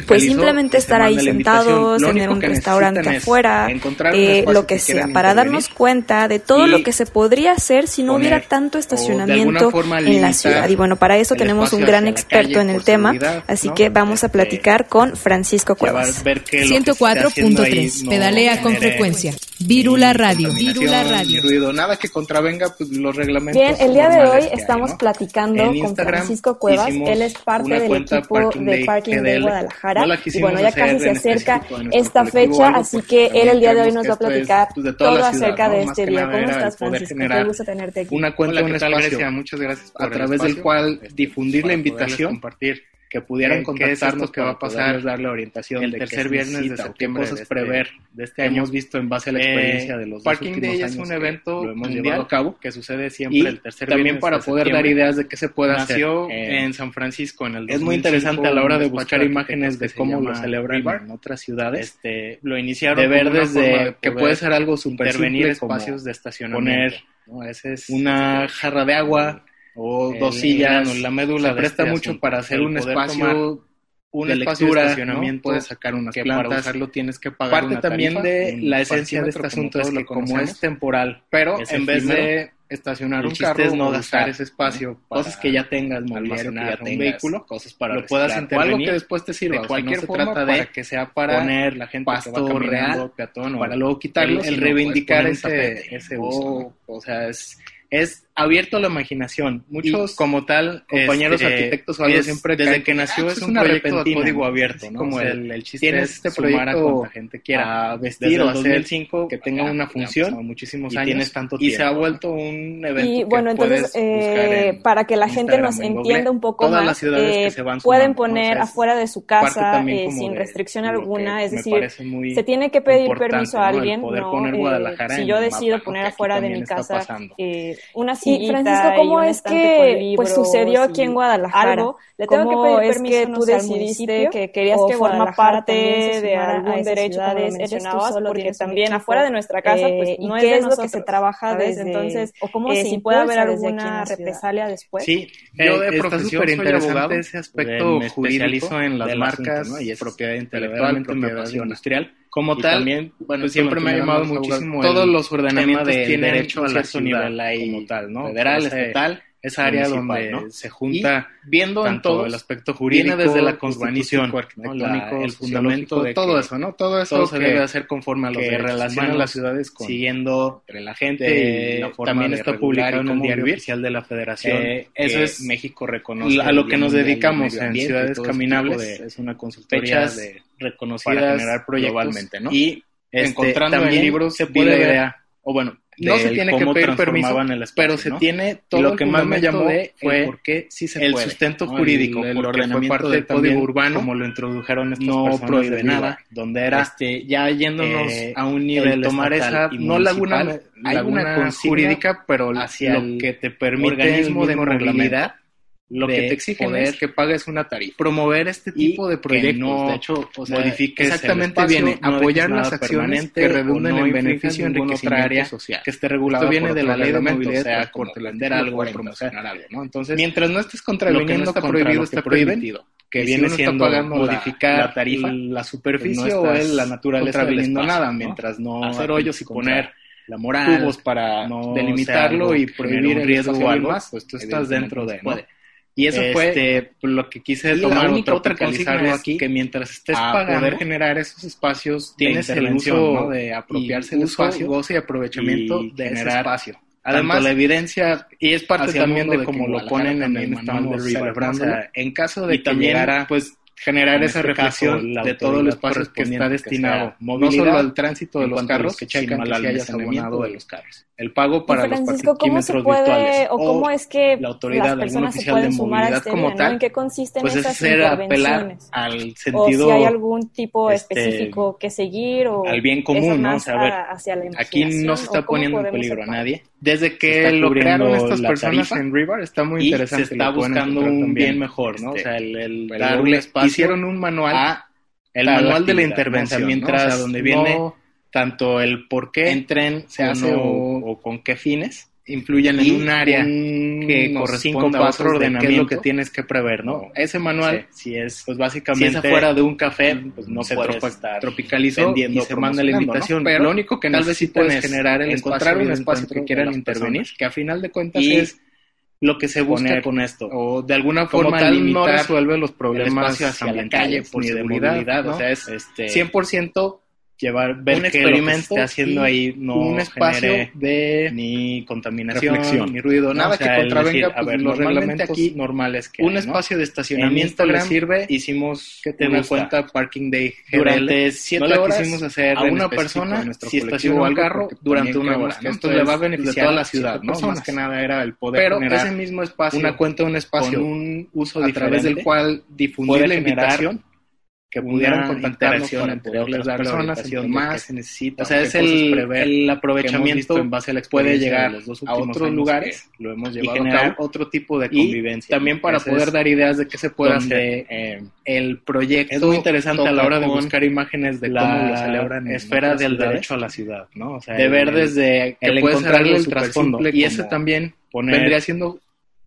pues simplemente estar ahí sentados, tener un restaurante afuera, eh, lo que sea, para darnos cuenta de todo lo que se podría hacer si no hubiera tanto estacionamiento en la ciudad. Y bueno, para eso tenemos un gran experto en el tema, así que vamos a platicar con Francisco Cuevas. 104.3, pedalea con frecuencia. Virula Radio. Virula Radio. Ruido, nada que contravenga pues, los reglamentos. Bien, el día de hoy estamos platicando con Francisco Cuevas. Él es parte del equipo de Parking de Guadalajara. y bueno, ya casi se acerca esta fecha, así que él el día de hoy nos va a platicar pues, todo acerca de este día. ¿Cómo estás, Francisco? Qué gusto tenerte aquí. Una cuenta, un espacio, muchas gracias a través del cual difundir la invitación, compartir que pudieran contactarnos qué va a pasar, darle orientación el tercer viernes de septiembre cosas este prever de este año hemos visto en base a la experiencia eh, de los Parking Day es un evento lo hemos mundial a cabo. que sucede siempre el tercer también para poder dar ideas de qué se puede nació hacer en San Francisco en el 2005, es muy interesante a la hora de buscar imágenes de cómo lo celebran en otras ciudades. Este lo iniciaron de ver desde que puede ser algo super intervenir espacios de estacionamiento poner una jarra de agua o dos sillas, la médula se presta mucho para hacer un espacio un espacio de estacionamiento, puedes sacar unas que plantas, para usarlo tienes que pagar parte también de la esencia de este asunto es que como es temporal, pero en vez de estacionar un carro es no gastar ese espacio cosas que ya tengas que ya un vehículo cosas para lo puedas intervenir algo que después te sirva de cualquier se trata de que sea para poner la gente pasto real peatón para luego quitarlo el, reivindicar ese, ese uso o sea es es abierto a la imaginación. Muchos, como tal, compañeros este, arquitectos o algo siempre desde que nació es un proyecto de código abierto, ¿no? Como el, el chiste tienes este proyecto a la gente quiera. vestir o hacer que tenga una función, muchísimos y años, tienes tanto tiempo, y se ha vuelto un evento y bueno, entonces eh, para que la gente nos entienda un poco más, eh, pueden poner afuera de su casa eh, sin restricción alguna, es decir, se tiene que pedir permiso a alguien, si yo decido poner afuera de mi casa una y Francisco, ¿cómo es que pues sucedió aquí en Guadalajara? Algo, le tengo que pedir permiso es que tú decidiste que querías que forma parte de algún derecho mencionabas, porque también afuera de nuestra casa pues eh, no es de lo que se trabaja desde entonces o cómo eh, si puede haber alguna represalia después. Sí, yo de profesión soy abogado, ese aspecto me especializo en las marcas y es propiedad intelectual, propiedad industrial como tal, también, bueno, pues siempre me ha llamado muchísimo todos los ordenamientos tienen derecho a la ciudad como tal, ¿no? Federal, estatal, esa área donde se junta viendo en todo el aspecto jurídico, desde la constitución, el fundamento de todo eso, ¿no? Todo eso se debe hacer conforme a lo que relaciona las ciudades con, siguiendo entre la gente, eh, también está publicado en el diario oficial de la Federación. Eh, eso es México reconoce a lo que nos dedicamos en ciudades caminables, es una consultoría de reconocida para generar proyectos globalmente, ¿no? Y este, encontrando en libros se puede ver, o bueno, no se tiene que pedir permiso, el espacio, pero se tiene todo lo que más me llamó fue porque sí se el sustento jurídico, el, el ordenamiento del código urbano, como lo introdujeron estas no prohíbe nada, donde era este, ya yéndonos eh, a un nivel tomar esa no laguna, laguna jurídica, pero hacia lo que te permite organismo de movilidad lo que te exigen es que pagues una tarifa. Promover este tipo de proyectos, no, de hecho, o sea, exactamente viene apoyar las acciones que redunden en beneficio en otra área social, que esté regulado. Esto viene de la ley de movilidad, sea como vender algo, promocionar algo, ¿no? Entonces, mientras no estés contraviniendo, no está prohibido, está prohibido. Que viene siendo pagando modificar la, tarifa, la superficie o la naturaleza del nada, mientras no hacer hoyos y poner la moral, tubos para delimitarlo y prohibir el riesgo o algo pues tú estás dentro de, y eso fue este, lo que quise tomar otra, otra aquí, que mientras estés pagando, poder generar esos espacios tienes el uso de apropiarse del espacio, goce y aprovechamiento de ese espacio. Además, la evidencia, y es parte también de cómo lo ponen en el manual de River, en caso de que llegara, pues, generar esa este reflexión de todo el espacio que está destinado no solo al tránsito de los carros, que checan que se haya abonado de los carros. El pago para los parquímetros virtuales o cómo es que la autoridad, las personas se pueden sumar a este como tal, ¿En qué consisten pues esas intervenciones? al sentido o si hay algún tipo este, específico que seguir o al bien común, ¿no? O sea, a ver, aquí no se está poniendo en peligro a nadie. Desde que lo crearon estas personas en River está muy interesante. se está buscando un bien mejor, ¿no? o sea, el, el, darle espacio. Hicieron un manual, el manual de la intervención, mientras donde viene tanto el por qué entren, se hace o, con qué fines influyen en un área que corresponde a otro ordenamiento, qué es lo que tienes que prever, ¿no? Ese manual, si es, pues básicamente, si es afuera de un café, pues no se puede estar tropicalizó y se manda la invitación, pero lo único que tal vez sí puedes generar es encontrar un espacio que quieran intervenir, que a final de cuentas es lo que se busca con esto. O de alguna forma tal, no resuelve los problemas hacia la calle por seguridad, ¿no? o sea, es este, 100% llevar ver un experimento haciendo ahí no un espacio de ni contaminación ni ruido nada que contravenga pues, a ver, los reglamentos aquí normales que un espacio de estacionamiento le sirve. hicimos que tener en cuenta parking day durante siete no horas quisimos hacer a una persona si estacionó un carro durante una hora. esto le va a beneficiar a toda la ciudad no más que nada era el poder pero ese mismo espacio una cuenta un espacio con un uso a través del cual difundir la invitación que pudieran contactarnos para poderles dar personas más se necesita. O sea, es el, el aprovechamiento en base a la puede llegar a otros lugares lo hemos llevado y generar otro tipo de convivencia. también para poder dar ideas de qué se puede hacer. Eh, el proyecto es muy interesante a la hora de buscar imágenes de cómo lo celebran en esfera del derecho a la ciudad, ¿no? O sea, de ver desde el encontrar el trasfondo y ese también vendría siendo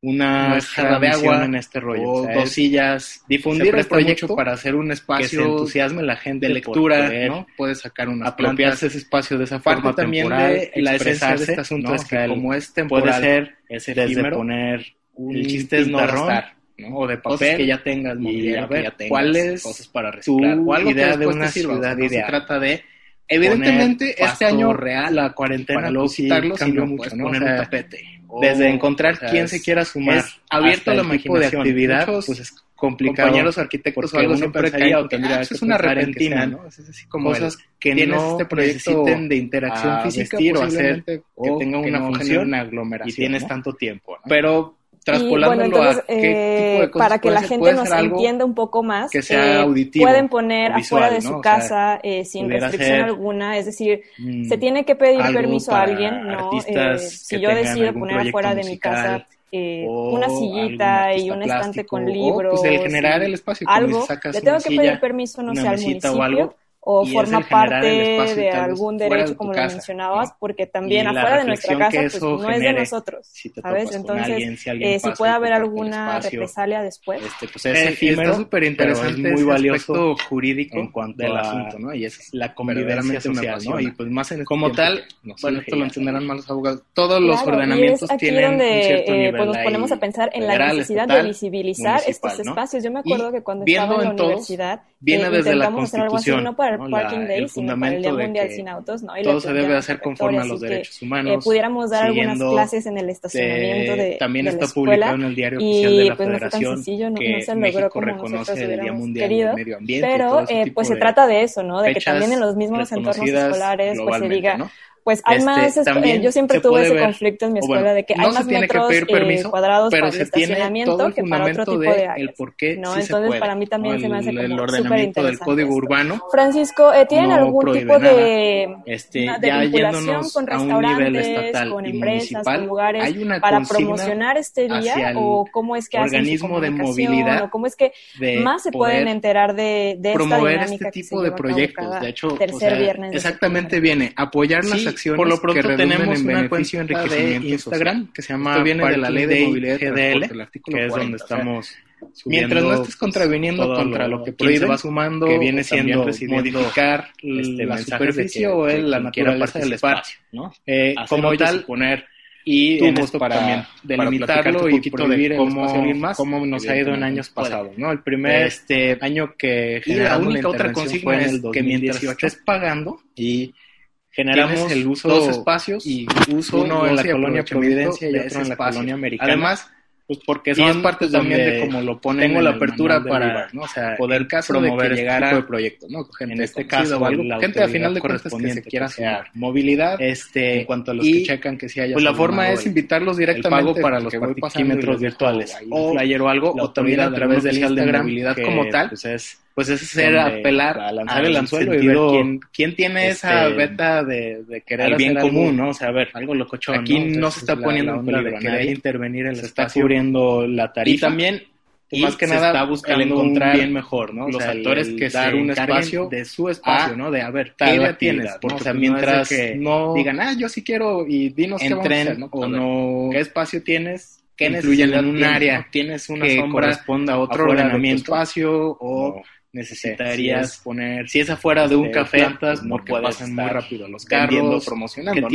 una jarra de agua en este rollo, o dos sillas, difundir el proyecto para hacer un espacio que se entusiasme la gente de lectura, ¿no? Puedes sacar una apropiarse ese espacio de esa forma también de la esencia de este asunto es que como es temporal, puede ser desde poner un el chiste es no gastar, ¿no? o de papel que ya tengas y a ver cuál es cosas para reciclar, cuál idea de una ciudad ideal. Se trata de Evidentemente, este año real, la cuarentena, luego quitarlo, cambió mucho, ¿no? Poner un tapete desde oh, encontrar quién se quiera sumar, abierto a la imaginación. de actividad, pues es complicado. Compañeros arquitectos o algo siempre caía o tendría que es una repentina, ¿no? Es así como cosas que no este necesiten de interacción física o hacer que tenga una función, una aglomeración, y tienes tanto tiempo. Pero traspolándolo a qué tipo de eh, cosas para que la gente nos entienda un poco más que sea eh, auditivo pueden poner afuera de su casa eh, sin restricción alguna. Es decir mm, se tiene que pedir permiso a alguien no si yo decido poner afuera de mi casa una sillita y un estante con libros pues el generar el espacio algo le tengo que pedir permiso no sé al municipio o forma parte de algún derecho, como lo mencionabas, porque también afuera de nuestra casa pues, no es de nosotros, ¿sabes? Entonces, eh, si, puede haber alguna represalia después. Este, pues es eh, efímero, súper interesante, muy valioso jurídico en cuanto al asunto, ¿no? Y es la convivencia social, ¿no? Y pues más en este Como tal, bueno, esto lo entenderán más los abogados, todos los ordenamientos tienen un cierto nivel. Pues nos ponemos a pensar en la necesidad de visibilizar estos espacios. Yo me acuerdo que cuando estaba en la universidad, viene eh, desde la Constitución el Parking Day, sino para el Día Mundial sin Autos, ¿no? Y todo se debe hacer conforme a los derechos humanos. Eh, pudiéramos dar algunas clases en el estacionamiento de, También de está la publicado en el diario oficial de la pues, Federación no sencillo, no, que no se México como reconoce el Día Mundial querido, del Medio Ambiente. Pero eh, pues se trata de eso, ¿no? De que también en los mismos entornos escolares pues se diga pues hay este, más, este, yo siempre tuve ese conflicto en mi escuela de que hay más metros eh, cuadrados para el estacionamiento que para otro tipo de, áreas. por qué ¿no? Entonces para mí también se me hace como súper interesante. del código urbano. Francisco, eh, ¿tienen algún tipo de, este, de ya vinculación con restaurantes, con empresas, con lugares para promocionar este día o cómo es que hacen su comunicación o cómo es que más se pueden enterar de, de esta dinámica este tipo de proyectos. De hecho, tercer viernes exactamente viene apoyar las por lo pronto tenemos una cuenta de Instagram que se llama viene de la ley de movilidad GDL, que es donde estamos Mientras no estés contraviniendo contra lo que prohíbe, va sumando, que viene siendo modificar este, la superficie o la naturaleza del espacio, ¿no? Eh, como tal, poner y en esto para delimitarlo y prohibir cómo, más, cómo nos ha ido en años pasados, ¿no? El primer este año que y la única otra consigna es que mientras estés pagando y generamos el uso dos espacios y uso uno en la colonia Providencia y otro en la colonia americana. Además, pues porque son y partes también de como lo ponen tengo la apertura para Rivar, ¿no? o sea, poder caso promover de que este llegara proyecto, ¿no? Gente en este caso, algo, la gente al final de cuentas que se quiera crear movilidad, este, en cuanto a los y, que checan que sí haya pues la forma es invitarlos directamente el pago para los parquímetros virtuales o, o, flyer o algo o también a través del Instagram de movilidad que, como tal, pues es pues es ser apelar a lanzar el anzuelo y ver quién, quién tiene este, esa beta de, de querer al bien hacer común, algo, ¿no? O sea, a ver, algo locochón. Aquí no, Entonces, no se está la, poniendo la onda de querer intervenir en el se está espacio. cubriendo la tarifa. Y también y más que se nada está buscando encontrar un bien mejor, ¿no? Los o sea, actores el, el que dar se un espacio de su espacio, ¿no? De a ver, ¿qué edad tienes? Porque ¿no? o sea, pues mientras no, que no digan, ah, yo sí quiero y dinos entren, qué vamos a hacer, ¿no? O no ¿Qué espacio tienes? ¿Qué necesitas en un tienes? área? ¿Tienes una que sombra corresponda a otro ordenamiento espacio o no necesitarías poner, si es afuera de un café, pues, no porque pasan muy rápido los carros, promocionando,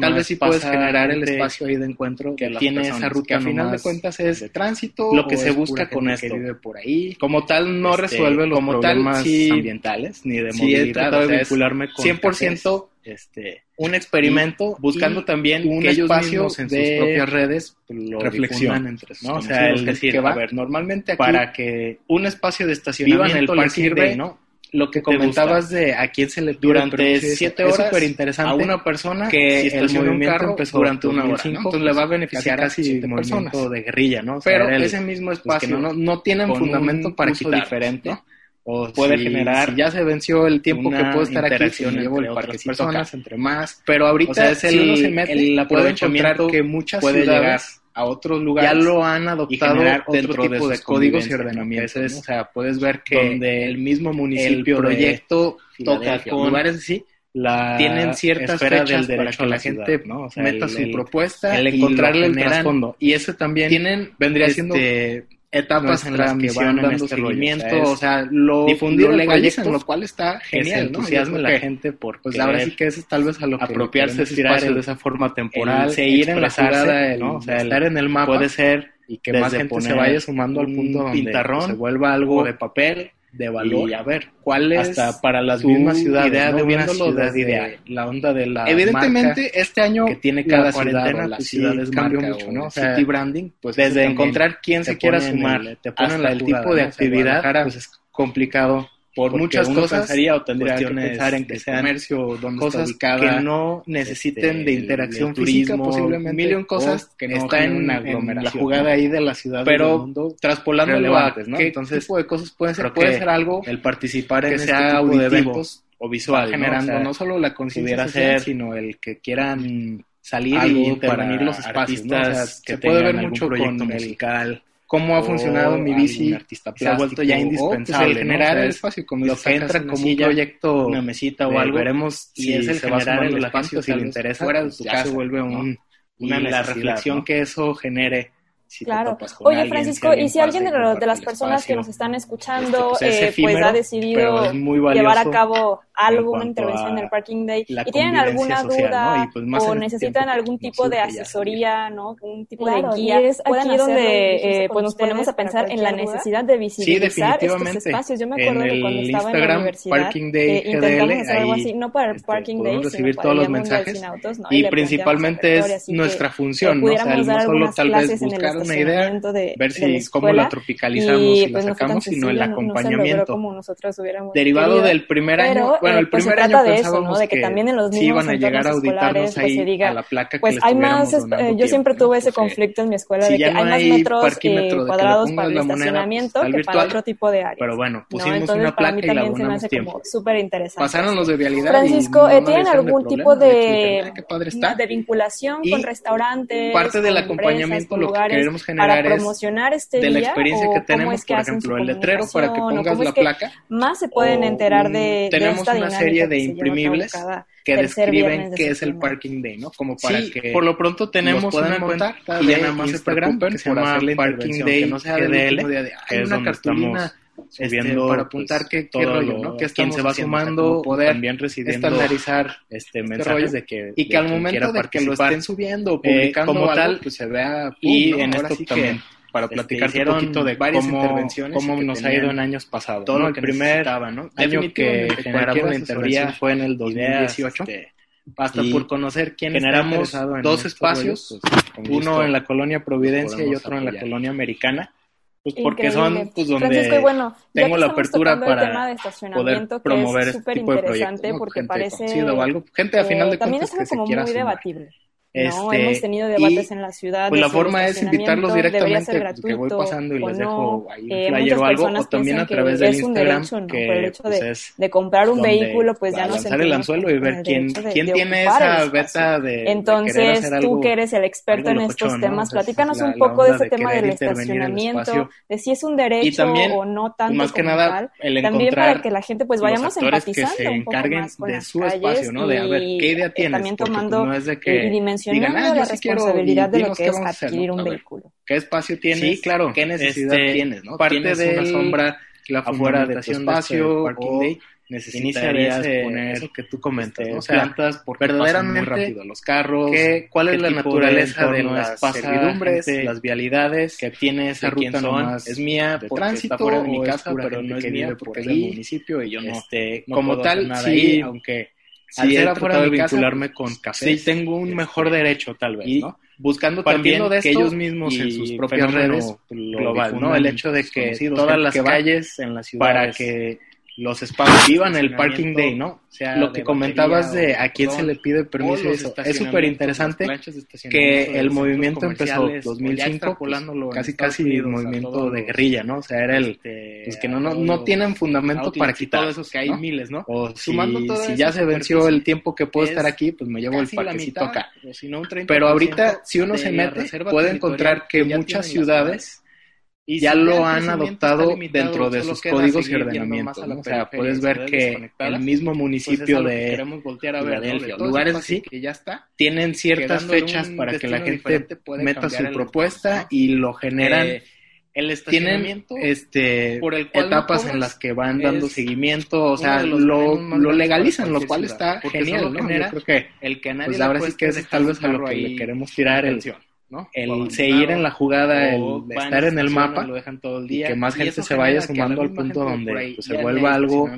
tal vez sí puedes generar el espacio ahí de encuentro que, tiene esa ruta, que a final de cuentas es de tránsito, lo que se busca con esto. Que vive por ahí. Como tal no este, resuelve los problemas tal, ambientales ni de movilidad, he de vincularme 100% este, un experimento y, buscando y también un espacio en de sus propias redes lo reflexión entre sus ¿no? O sea, es decir, que va, a ver, normalmente aquí, para que un espacio de estacionamiento en el parque sirve, de, ¿no? Lo que comentabas de a quién se le durante siete es horas interesante a una persona que si estaciona un carro empezó durante una hora, ¿no? entonces pues, le va a pues, beneficiar casi, a siete personas de guerrilla, ¿no? O sea, Pero el, ese mismo pues, espacio pues no, no, tienen fundamento para quitar, diferente. ¿no? O puede si, generar. Si ya se venció el tiempo que puedo estar aquí, si me llevo el parquecito personas, acá. entre más. Pero ahorita, o sea, es el, si uno se mete, el aprovechamiento que muchas puede llegar a otros lugares. Ya lo han adoptado y dentro otro tipo de, de códigos y ordenamientos. ¿no? O sea, puedes ver que donde el mismo municipio, el proyecto toca con lugares así. La tienen ciertas fechas del para que la, ciudad, gente ¿no? o sea, meta el, su el, propuesta el encontrarle el trasfondo y ese también tienen vendría este, siendo etapas en las que van dando este seguimiento, o sea, lo, difundir lo legalizan, lo cual está genial, ¿no? entusiasmo la gente por pues ahora sí que eso es tal vez a lo que apropiarse ese espacio de esa forma temporal, el seguir en la jugada, el, ¿no? o sea, estar en el mapa puede ser y que más gente se vaya sumando al punto donde pintarrón, se vuelva algo de papel de valor. Y a ver, ¿cuál es hasta para las tu mismas ciudades, idea de una ciudad ideal? La onda de la Evidentemente, marca este año que tiene cada la cuarentena, ciudad, pues sí, cambió mucho, ¿no? City branding, pues desde este, encontrar quién se quiera sumar, el, te hasta el tipo de actividad, pues es complicado por muchas uno cosas pensaría o tendría que pensar en que sean comercio, dónde cosas está ubicada, este, que no necesiten este, de interacción el turismo, física posiblemente millón cosas que no está en, en la jugada ahí de la ciudad pero del mundo traspolándolo ¿no? qué Entonces, tipo de cosas puede ser puede ser algo el participar en que este sea tipo de eventos o visual generando ¿no? O sea, no solo la conciencia sino el que quieran salir y intervenir los espacios artistas ¿no? o sea, que se puede ver mucho con musical. el cómo ha funcionado mi bici, se ha vuelto ya indispensable. Pues el generar ¿no? o espacio, lo que entra como un proyecto, una mesita o algo, veremos si, si es el se va el espacio, si le interesa, fuera de tu pues casa, se vuelve un, una y la reflexión que eso genere Claro. Oye, Francisco, y si alguien de, de las personas que nos están este, pues, escuchando pues, eh, pues, ha decidido llevar a cabo algo, una intervención en el Parking Day, y tienen alguna duda pues, o este necesitan algún tipo de asesoría, ¿no? Un tipo de guía. Y es aquí donde eh, pues, nos ponemos a pensar en la necesidad de visibilizar estos espacios. Yo me acuerdo que cuando estaba en la universidad Parking Day eh, intentamos hacer algo así, no para este, Parking Day, recibir todos los mensajes. Y, principalmente es nuestra función, ¿no? O sea, no solo tal vez buscar una idea, de, ver si de cómo la tropicalizamos y, pues, la sacamos, sino el acompañamiento. No como nosotros hubiéramos Derivado querido. del primer año, Pero, bueno, eh, el pues primer año pensábamos eso, ¿no? de que, que, también en los mismos sí iban a llegar a pues, auditarnos ahí pues, diga, a la placa que pues hay más, eh, yo tiempo, siempre tuve ese conflicto en mi escuela si de que hay más metros eh, cuadrados para el pues, estacionamiento que para otro tipo de áreas. Pero bueno, pusimos una placa y la abonamos tiempo. Súper interesante. Pasaron los de vialidad. Francisco, eh, ¿tienen algún tipo ah, de vinculación con restaurantes? Parte del acompañamiento lo que queremos generar para promocionar este de la experiencia que tenemos, es que por ejemplo, el letrero para que pongas la placa. Más se pueden enterar de. Un, tenemos de esta una serie de imprimibles que describen qué es el Parking Day, ¿no? Como para sí, que por lo pronto tenemos una cuenta y ya nada más Instagram se preocupen que se llama Parking Day que no sea que DL, día de, ay, que es una donde cartulina, estamos este, para pues, apuntar pues, qué, qué rollo, ¿no? Que se va sumando, poder también recibiendo estandarizar este, este mensajes de que y que al momento de que lo estén subiendo, eh, publicando como tal, pues se vea pum, y en esto también para este, platicar un poquito de varias cómo, intervenciones cómo nos ha ido en años pasados. Todo el primer año que generamos fue en el 2018. Ideas, este, hasta por conocer quién generamos está en dos espacios, pues, uno en la colonia Providencia y otro en la colonia americana. Pues porque son pues, donde tengo la apertura para poder promover este Porque parece, algo. Gente, a final de también es algo como muy debatible. No, este, hemos tenido debates en la ciudad. Pues la forma es invitarlos directamente, gratuito, que voy pasando y les dejo no, ahí un eh, flyer o algo, o también a través del Instagram, derecho, no, que el hecho pues, de, es de, comprar un vehículo, pues ya no se el anzuelo y ver quién, de, quién de tiene esa beta de Entonces, hacer algo, tú que eres el experto en estos cocho, temas, platícanos un poco de este tema del estacionamiento, de si es un derecho o no pues, tanto más que nada, también para que la gente pues vayamos empatizando Que encarguen de su un poco más con las calles y también tomando y dimensionando mencionando digan, ah, la responsabilidad de lo que es adquirir un vehículo. ¿Qué espacio tienes? Sí, claro. ¿Qué necesidad este, tienes? ¿no? Parte ¿Tienes de una sombra la afuera de espacio de o day, necesitarías poner eso que tú comentas, o sea, plantas porque verdaderamente muy rápido los carros, qué, cuál es la naturaleza de, las las vialidades que tiene esa ruta son, es mía por tránsito fuera de mi casa, pero no es mía porque es del municipio y yo no, este, como tal, sí, aunque sí, he tratado de, vincularme con cafés. Sí, tengo un mejor este, derecho, tal vez, ¿no? Buscando también que ellos mismos en sus propias redes global, ¿no? El hecho de que todas las calles en la ciudad para que los spams. Vivan el parking day, ¿no? O sea, lo que comentabas de a quién se le pide permiso. Eso. Es súper interesante que el movimiento empezó 2005, pues, pues casi casi movimiento de guerrilla, ¿no? O sea, era el pues, que no, no, no tienen fundamento para quitar. Todo eso que hay ¿no? miles, ¿no? O si, ya se venció el tiempo que puedo estar aquí, pues me llevo el parquecito mitad, acá. Pero ahorita, si uno se mete, puede encontrar que muchas ciudades y ya lo han adoptado dentro de sus códigos y ordenamientos. O sea, puedes ver que el mismo municipio de Filadelfia, lugares así, que ya está, tienen ciertas fechas para que la gente meta su propuesta y lo generan. El estacionamiento tienen este, etapas en las que van dando seguimiento, o sea, lo, lo legalizan, lo cual está genial, ¿no? Yo creo que el que pues ahora sí que es tal vez a lo que le queremos tirar el ¿no? El seguir en la jugada, el estar en el mapa, lo dejan todo el día, que más gente se vaya sumando al punto donde pues, se vuelva algo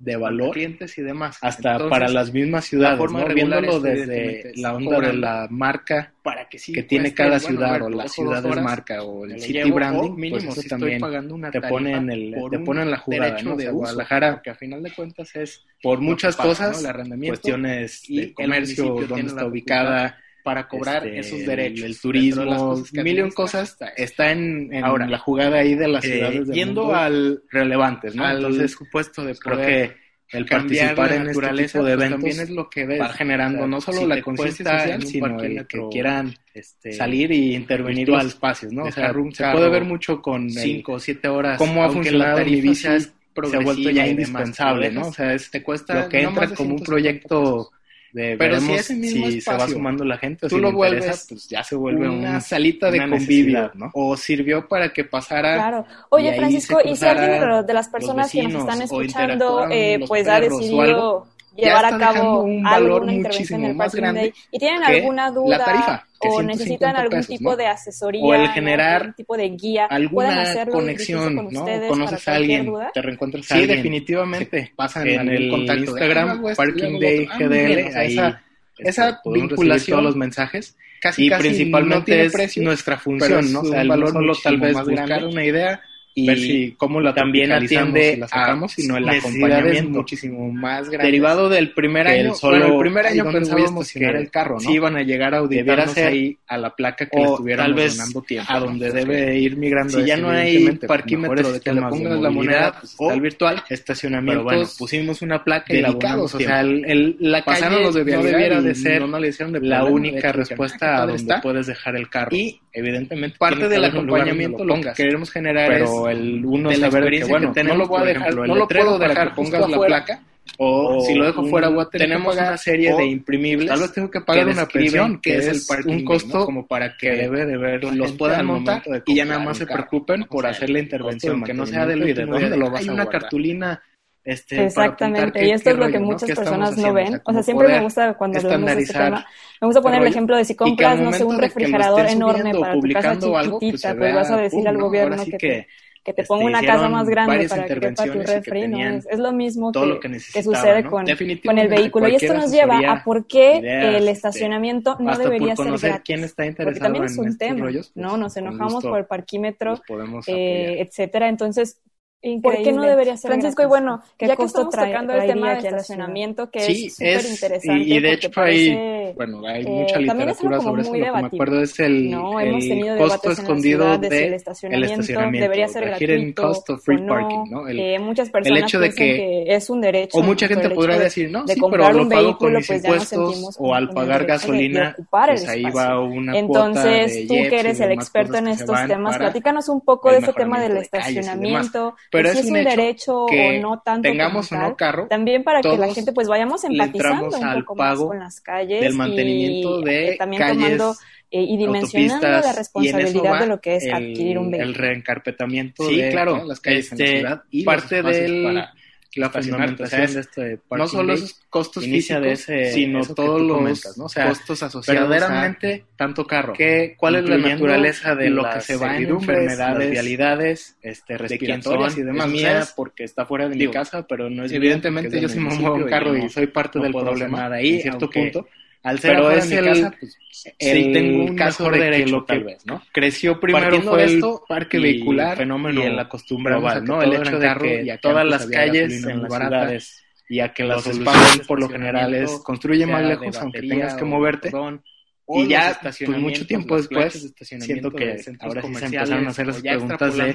de valor y demás. Hasta para las mismas ciudades, la ¿no? viéndolo desde la onda de la marca para que, sí, que tiene cada ciudad o la ciudad horas, es marca o el city branding, pues mínimo, pues eso si también te pone en el te pone en la jugada, ¿no? De uso, Guadalajara, que a final de cuentas es por muchas cosas, cuestiones y de comercio, dónde está ubicada para cobrar este, esos derechos. El turismo, de cosas mil cosas está en, Ahora, la jugada ahí de las eh, ciudades del Yendo mundo, al relevantes, ¿no? Al Entonces, supuesto de poder el participar en este naturaleza, este de pues, eventos también es lo que va generando no solo la conciencia sino el que quieran este, salir y intervenir virtual, los espacios, ¿no? O sea, un se puede ver mucho con cinco o siete horas. Cómo ha funcionado la mi se ha vuelto ya indispensable, ¿no? O sea, te cuesta lo que entra como un proyecto de, Pero si, se va sumando la gente o tú si lo vuelves pues ya se vuelve una salita de una convivio, ¿no? O sirvió para que pasara. Claro. Oye, Francisco, ¿y si alguien de las personas que nos están escuchando, eh, pues ha decidido llevar a cabo un valor alguna intervención en el más grande Day, y tienen alguna duda la tarifa, o necesitan algún pesos, tipo ¿no? de asesoría o el generar algún tipo de guía alguna conexión con ¿no? conoces a alguien duda? te reencuentras sí, a alguien definitivamente. Pasan en, el contacto Instagram de, Parking Day ah, GDL ahí esa, este, esa vinculación todos los mensajes. casi, y casi principalmente no es precio, nuestra función no o sea, valor solo tal vez buscar una idea y ver si, cómo la también atiende la sacamos, sino el acompañamiento. muchísimo más grande derivado del primer año el solo, bueno, el primer año pensábamos que el carro ¿no? iban a llegar a auditarnos ahí a la placa que o le estuviéramos tal vez tiempo a donde ¿no? debe ir migrando si ya no hay pues, parquímetro de que le pongas la moneda pues, o el virtual estacionamientos bueno, pusimos una placa y la o sea el, el, la calle no debiera de ser no, de la única respuesta a donde puedes dejar el carro y evidentemente parte del acompañamiento lo que queremos generar es el uno de saber que, bueno, que tenemos, no lo voy a dejar, ejemplo, no lo puedo dejar, que pongas la afuera, placa. O, o, si lo dejo un, fuera, voy a tener tenemos que pagar, una serie de imprimibles. Tal vez tengo que pagar una prisión, que, que, es el un costo ¿no? como para que debe de ver los puedan montar y ya nada más se preocupen por hacer la intervención, que no sea del de dónde lo vas Hay a una cartulina este, Exactamente, y esto es lo rollo, que muchas ¿no? personas no ven. O sea, siempre me gusta cuando hablamos de este tema, me gusta poner el ejemplo de si compras, no sé, un refrigerador enorme para tu casa pues chiquitita, pues vas a decir al gobierno que que te ponga una casa más grande para que quepa tu refri, ¿no? Es, lo mismo que, sucede con, con, el vehículo. Y esto nos lleva a por qué el estacionamiento no debería ser gratis. Quién está porque también es un tema, pues, ¿no? Nos enojamos por el parquímetro, eh, etcétera. Entonces, ¿Por qué no debería ser Francisco? Y bueno, ya que estamos tocando el tema del estacionamiento, que es súper interesante. Y, de hecho hay, bueno, hay mucha literatura sobre eso. Lo que me acuerdo es el, no, el costo escondido del de estacionamiento, estacionamiento. Debería ser gratuito cost of free parking, ¿no? El, eh, muchas personas el hecho de que, es un derecho. O mucha gente podrá decir, no, sí, pero lo pago con mis pues impuestos o al pagar gasolina, pues ahí va una Entonces, tú que eres el experto en estos temas, platícanos un poco de ese tema del estacionamiento pero si es, un, derecho o no tanto tengamos o no carro también para que la gente pues vayamos empatizando un poco más con las calles del mantenimiento y, de también calles, tomando eh, y dimensionando la responsabilidad de lo que es adquirir un vehículo. el reencarpetamiento sí, de claro, las calles este, en la este, ciudad y parte del la fundamentación de este no solo es costos físicos, de ese, sino todos los ¿no? o sea, costos asociados verdaderamente a tanto carro. ¿Qué, ¿Cuál es la naturaleza de lo que se va en enfermedades, vialidades, este, respiratorias y demás? mía porque está fuera de mi casa, pero no es evidentemente yo sí me muevo en carro y soy parte del problema ahí en cierto punto. Al ser Pero es el, casa, pues, el, caso de derecho, lo que, tal vez, ¿no? Creció primero fue el parque vehicular fenómeno y el acostumbre ¿no? El hecho de que todas las calles en las ciudades y a que los espacios por lo general es construye más lejos aunque tengas que moverte y ya, pues mucho tiempo después, siento que ahora sí se empezaron a hacer las preguntas de,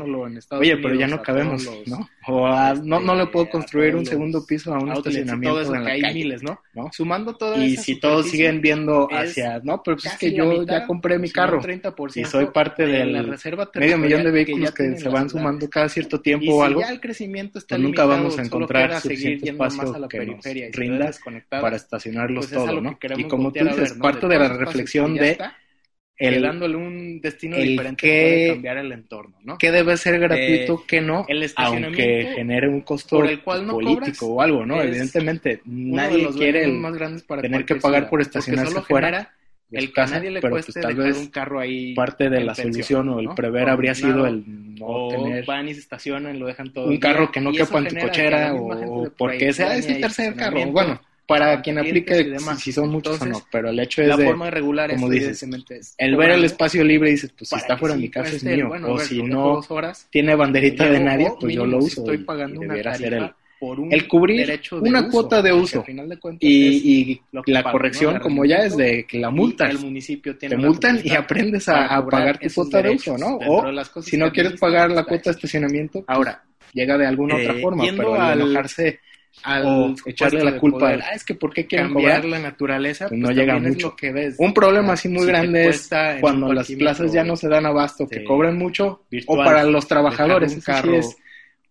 oye, pero ya no cabemos, ¿no? O no, no le puedo construir un segundo piso a un estacionamiento en la calle, miles, ¿no? Sumando todo Y si todos siguen viendo hacia, no, pero pues es que yo ya compré mi carro y soy parte del medio millón de vehículos que se van sumando cada cierto tiempo o algo, pues nunca vamos a encontrar suficiente espacio que nos rinda para estacionarlos pues todos, ¿no? Y como tú dices, parte de la reflexión de el, dándole un destino diferente que, cambiar el entorno, ¿no? Que debe ser gratuito, que no, aunque genere un costo por el cual político o algo, ¿no? Evidentemente, nadie quiere más grandes para tener que pagar por estacionarse fuera. El que nadie le pero pues, tal vez un carro ahí parte de la solución o el prever habría sido el no tener van y se estacionan lo dejan todo un carro que no quepa en tu cochera o porque sea ese tercer carro bueno para quien aplique si son muchos o no, pero el hecho es la de, forma de regular como dices, el ver el espacio libre dices, pues si está fuera de mi casa es mío, o si no tiene banderita de nadie, pues yo lo uso estoy pagando y debería ser el, el cubrir una cuota de uso. y, la corrección como ya es de que la multa el municipio te multan y aprendes a, pagar tu cuota de uso, ¿no? O si no quieres pagar la cuota de estacionamiento, pues, ahora llega de alguna otra eh, forma, pero al enojarse al echarle la culpa de, ah, es que por qué quieren cambiar la naturaleza, pues no llega mucho. que ves. Un problema así muy grande es cuando las plazas ya no se dan abasto, que cobran mucho, o para los trabajadores, un carro, es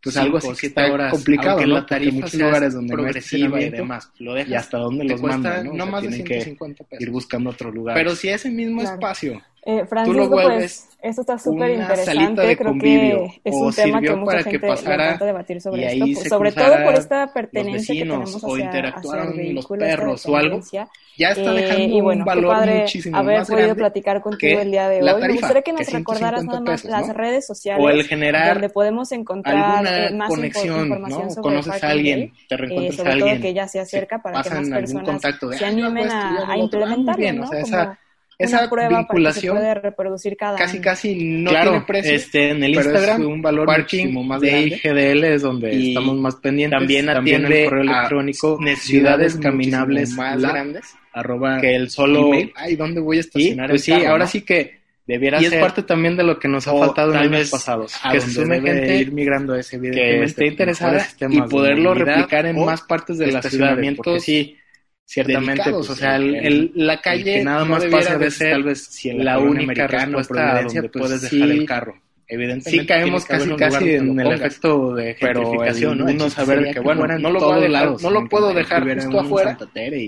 pues algo así que está complicado, ¿no? La tarifa Porque muchos lugares donde progresiva y demás, lo dejas, y hasta dónde los mandan, ¿no? más de 150 pesos. ir buscando otro lugar. Pero si ese mismo espacio eh, Francisco, pues esto está súper interesante. Creo que es un tema que mucha gente que pasara, debatir sobre esto, pues, sobre todo por esta pertenencia que tenemos hacia, o interactuaron hacia los perros o algo. Ya está eh, dejando y bueno, un valor padre muchísimo haber más podido platicar contigo el día de hoy. Me gustaría que nos recordaras nada más las redes sociales o el generar donde podemos encontrar eh, más conexión, información ¿no? sobre conoces a alguien, te reencuentras sobre a alguien, todo que ya se acerca para que más personas se animen a implementarlo, ¿no? Esa prueba vinculación para que se puede reproducir cada casi casi no tiene precio este en el Instagram un valor parking más de IGDL es donde estamos más pendientes. también atiende el correo electrónico ciudades caminables más grandes arroba que el solo ay dónde voy a estacionar pues sí ahora sí que debiera y es parte también de lo que nos ha faltado en años pasados que se sume gente ir migrando ese que esté interesada y poderlo replicar en más partes de la ciudad porque sí Ciertamente, pues, o sea, el, la calle nada más pasa de ser tal vez si la única respuesta donde pues, puedes dejar el carro. Evidentemente sí caemos casi casi en el efecto de gentrificación, ¿no? Uno saber que bueno, no lo puedo dejar, no lo puedo dejar justo afuera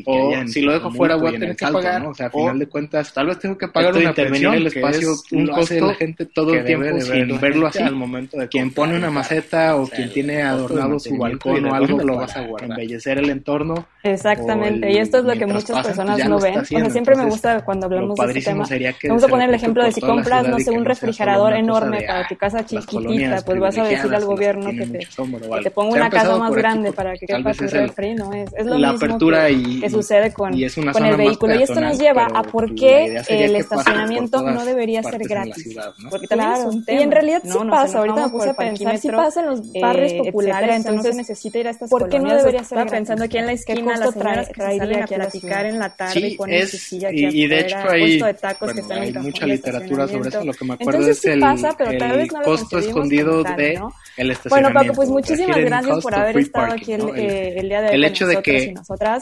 o si lo dejo fuera voy a tener que pagar, o sea, a final de cuentas tal vez tengo que pagar una pensión, el espacio, un costo la gente todo el tiempo sin verlo así al momento de quien pone una maceta o quien tiene adornado su balcón o algo lo vas a embellecer el entorno. Exactamente, y esto es lo que muchas personas no ven. O sea, siempre me gusta cuando hablamos de este tema. Vamos a poner el ejemplo de si compras, no sé, un refrigerador enorme tu casa chiquitita, pues vas a decirle al gobierno que te, que te ponga una casa más grande para que quepa tu refri, ¿no? Es, es lo mismo que, sucede con, con el vehículo. Y esto nos lleva a por qué el estacionamiento no debería ser gratis. Porque claro, y en realidad sí pasa, ahorita me puse a pensar, sí pasa en los eh, barrios populares, entonces necesita ir a estas ¿Por qué no debería ser gratis? pensando aquí en la esquina las señoras que salen a platicar en la tarde y ponen su silla aquí y, de hecho hay, hay mucha literatura sobre eso, lo que me acuerdo es el, costo escondido de el estacionamiento. Bueno, Paco, pues muchísimas gracias por haber estado aquí eh, el, día de hoy. El hecho de que.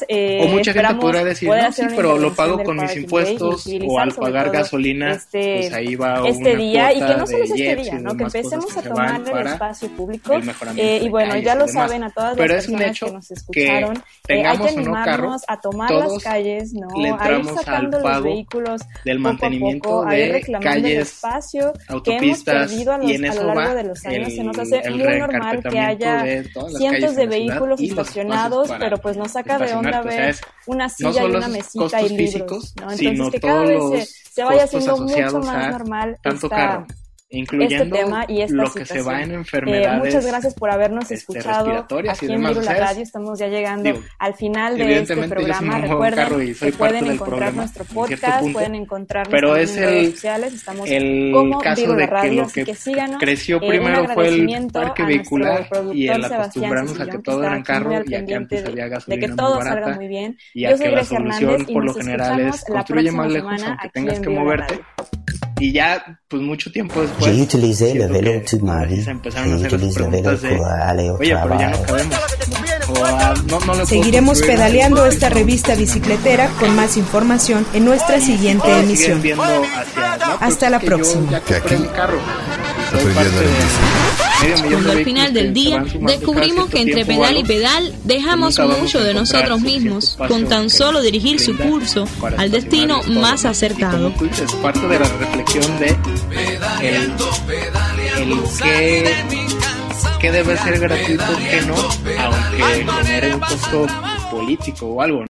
Eh, o mucha gente podrá decir, no, sí, pero lo pago con mis impuestos o al pagar gasolina, este, pues ahí va este día. Y que no solo es este día, ¿no? Que empecemos a tomar el espacio público. Eh, y bueno, ya lo saben a todas las personas que nos escucharon. hay que animarnos a tomar las calles, ¿no? A ir sacando los vehículos del mantenimiento de calles, espacio hemos perdido a, lo largo de los años. Se nos hace muy normal que haya cientos de vehículos estacionados, pero pues nos saca de onda ver una silla y una mesita y libros, ¿no? Entonces que cada vez se, vaya haciendo mucho más normal esta, incluyendo este tema y esta lo que se va en enfermedades. Eh, muchas gracias por habernos este, escuchado aquí en Virula Radio. Estamos ya llegando al final de este programa. Recuerden que pueden encontrar nuestro podcast, pueden encontrar Pero es el, redes sociales. Estamos el como caso de Radio, lo que, que síganos. creció eh, primero fue el parque vehicular y el acostumbrarnos a que todo era en carro y a que antes había gasolina de que todo salga muy bien. Y a que la solución por lo general es construye más lejos aunque tengas que moverte. Y ya, pues mucho tiempo después. J'ai utilisé le vélo toute ma vie. J'utilise le vélo pour aller au trabajo. Seguiremos pedaleando esta revista bicicletera con más información en nuestra siguiente emisión. Hasta la próxima. Cuando al final del día descubrimos que entre pedal y pedal dejamos mucho de nosotros mismos con tan solo dirigir su curso al destino más acertado. Es parte de la reflexión de el, el que, que debe ser gratuito, que no, aunque genere un costo político o algo.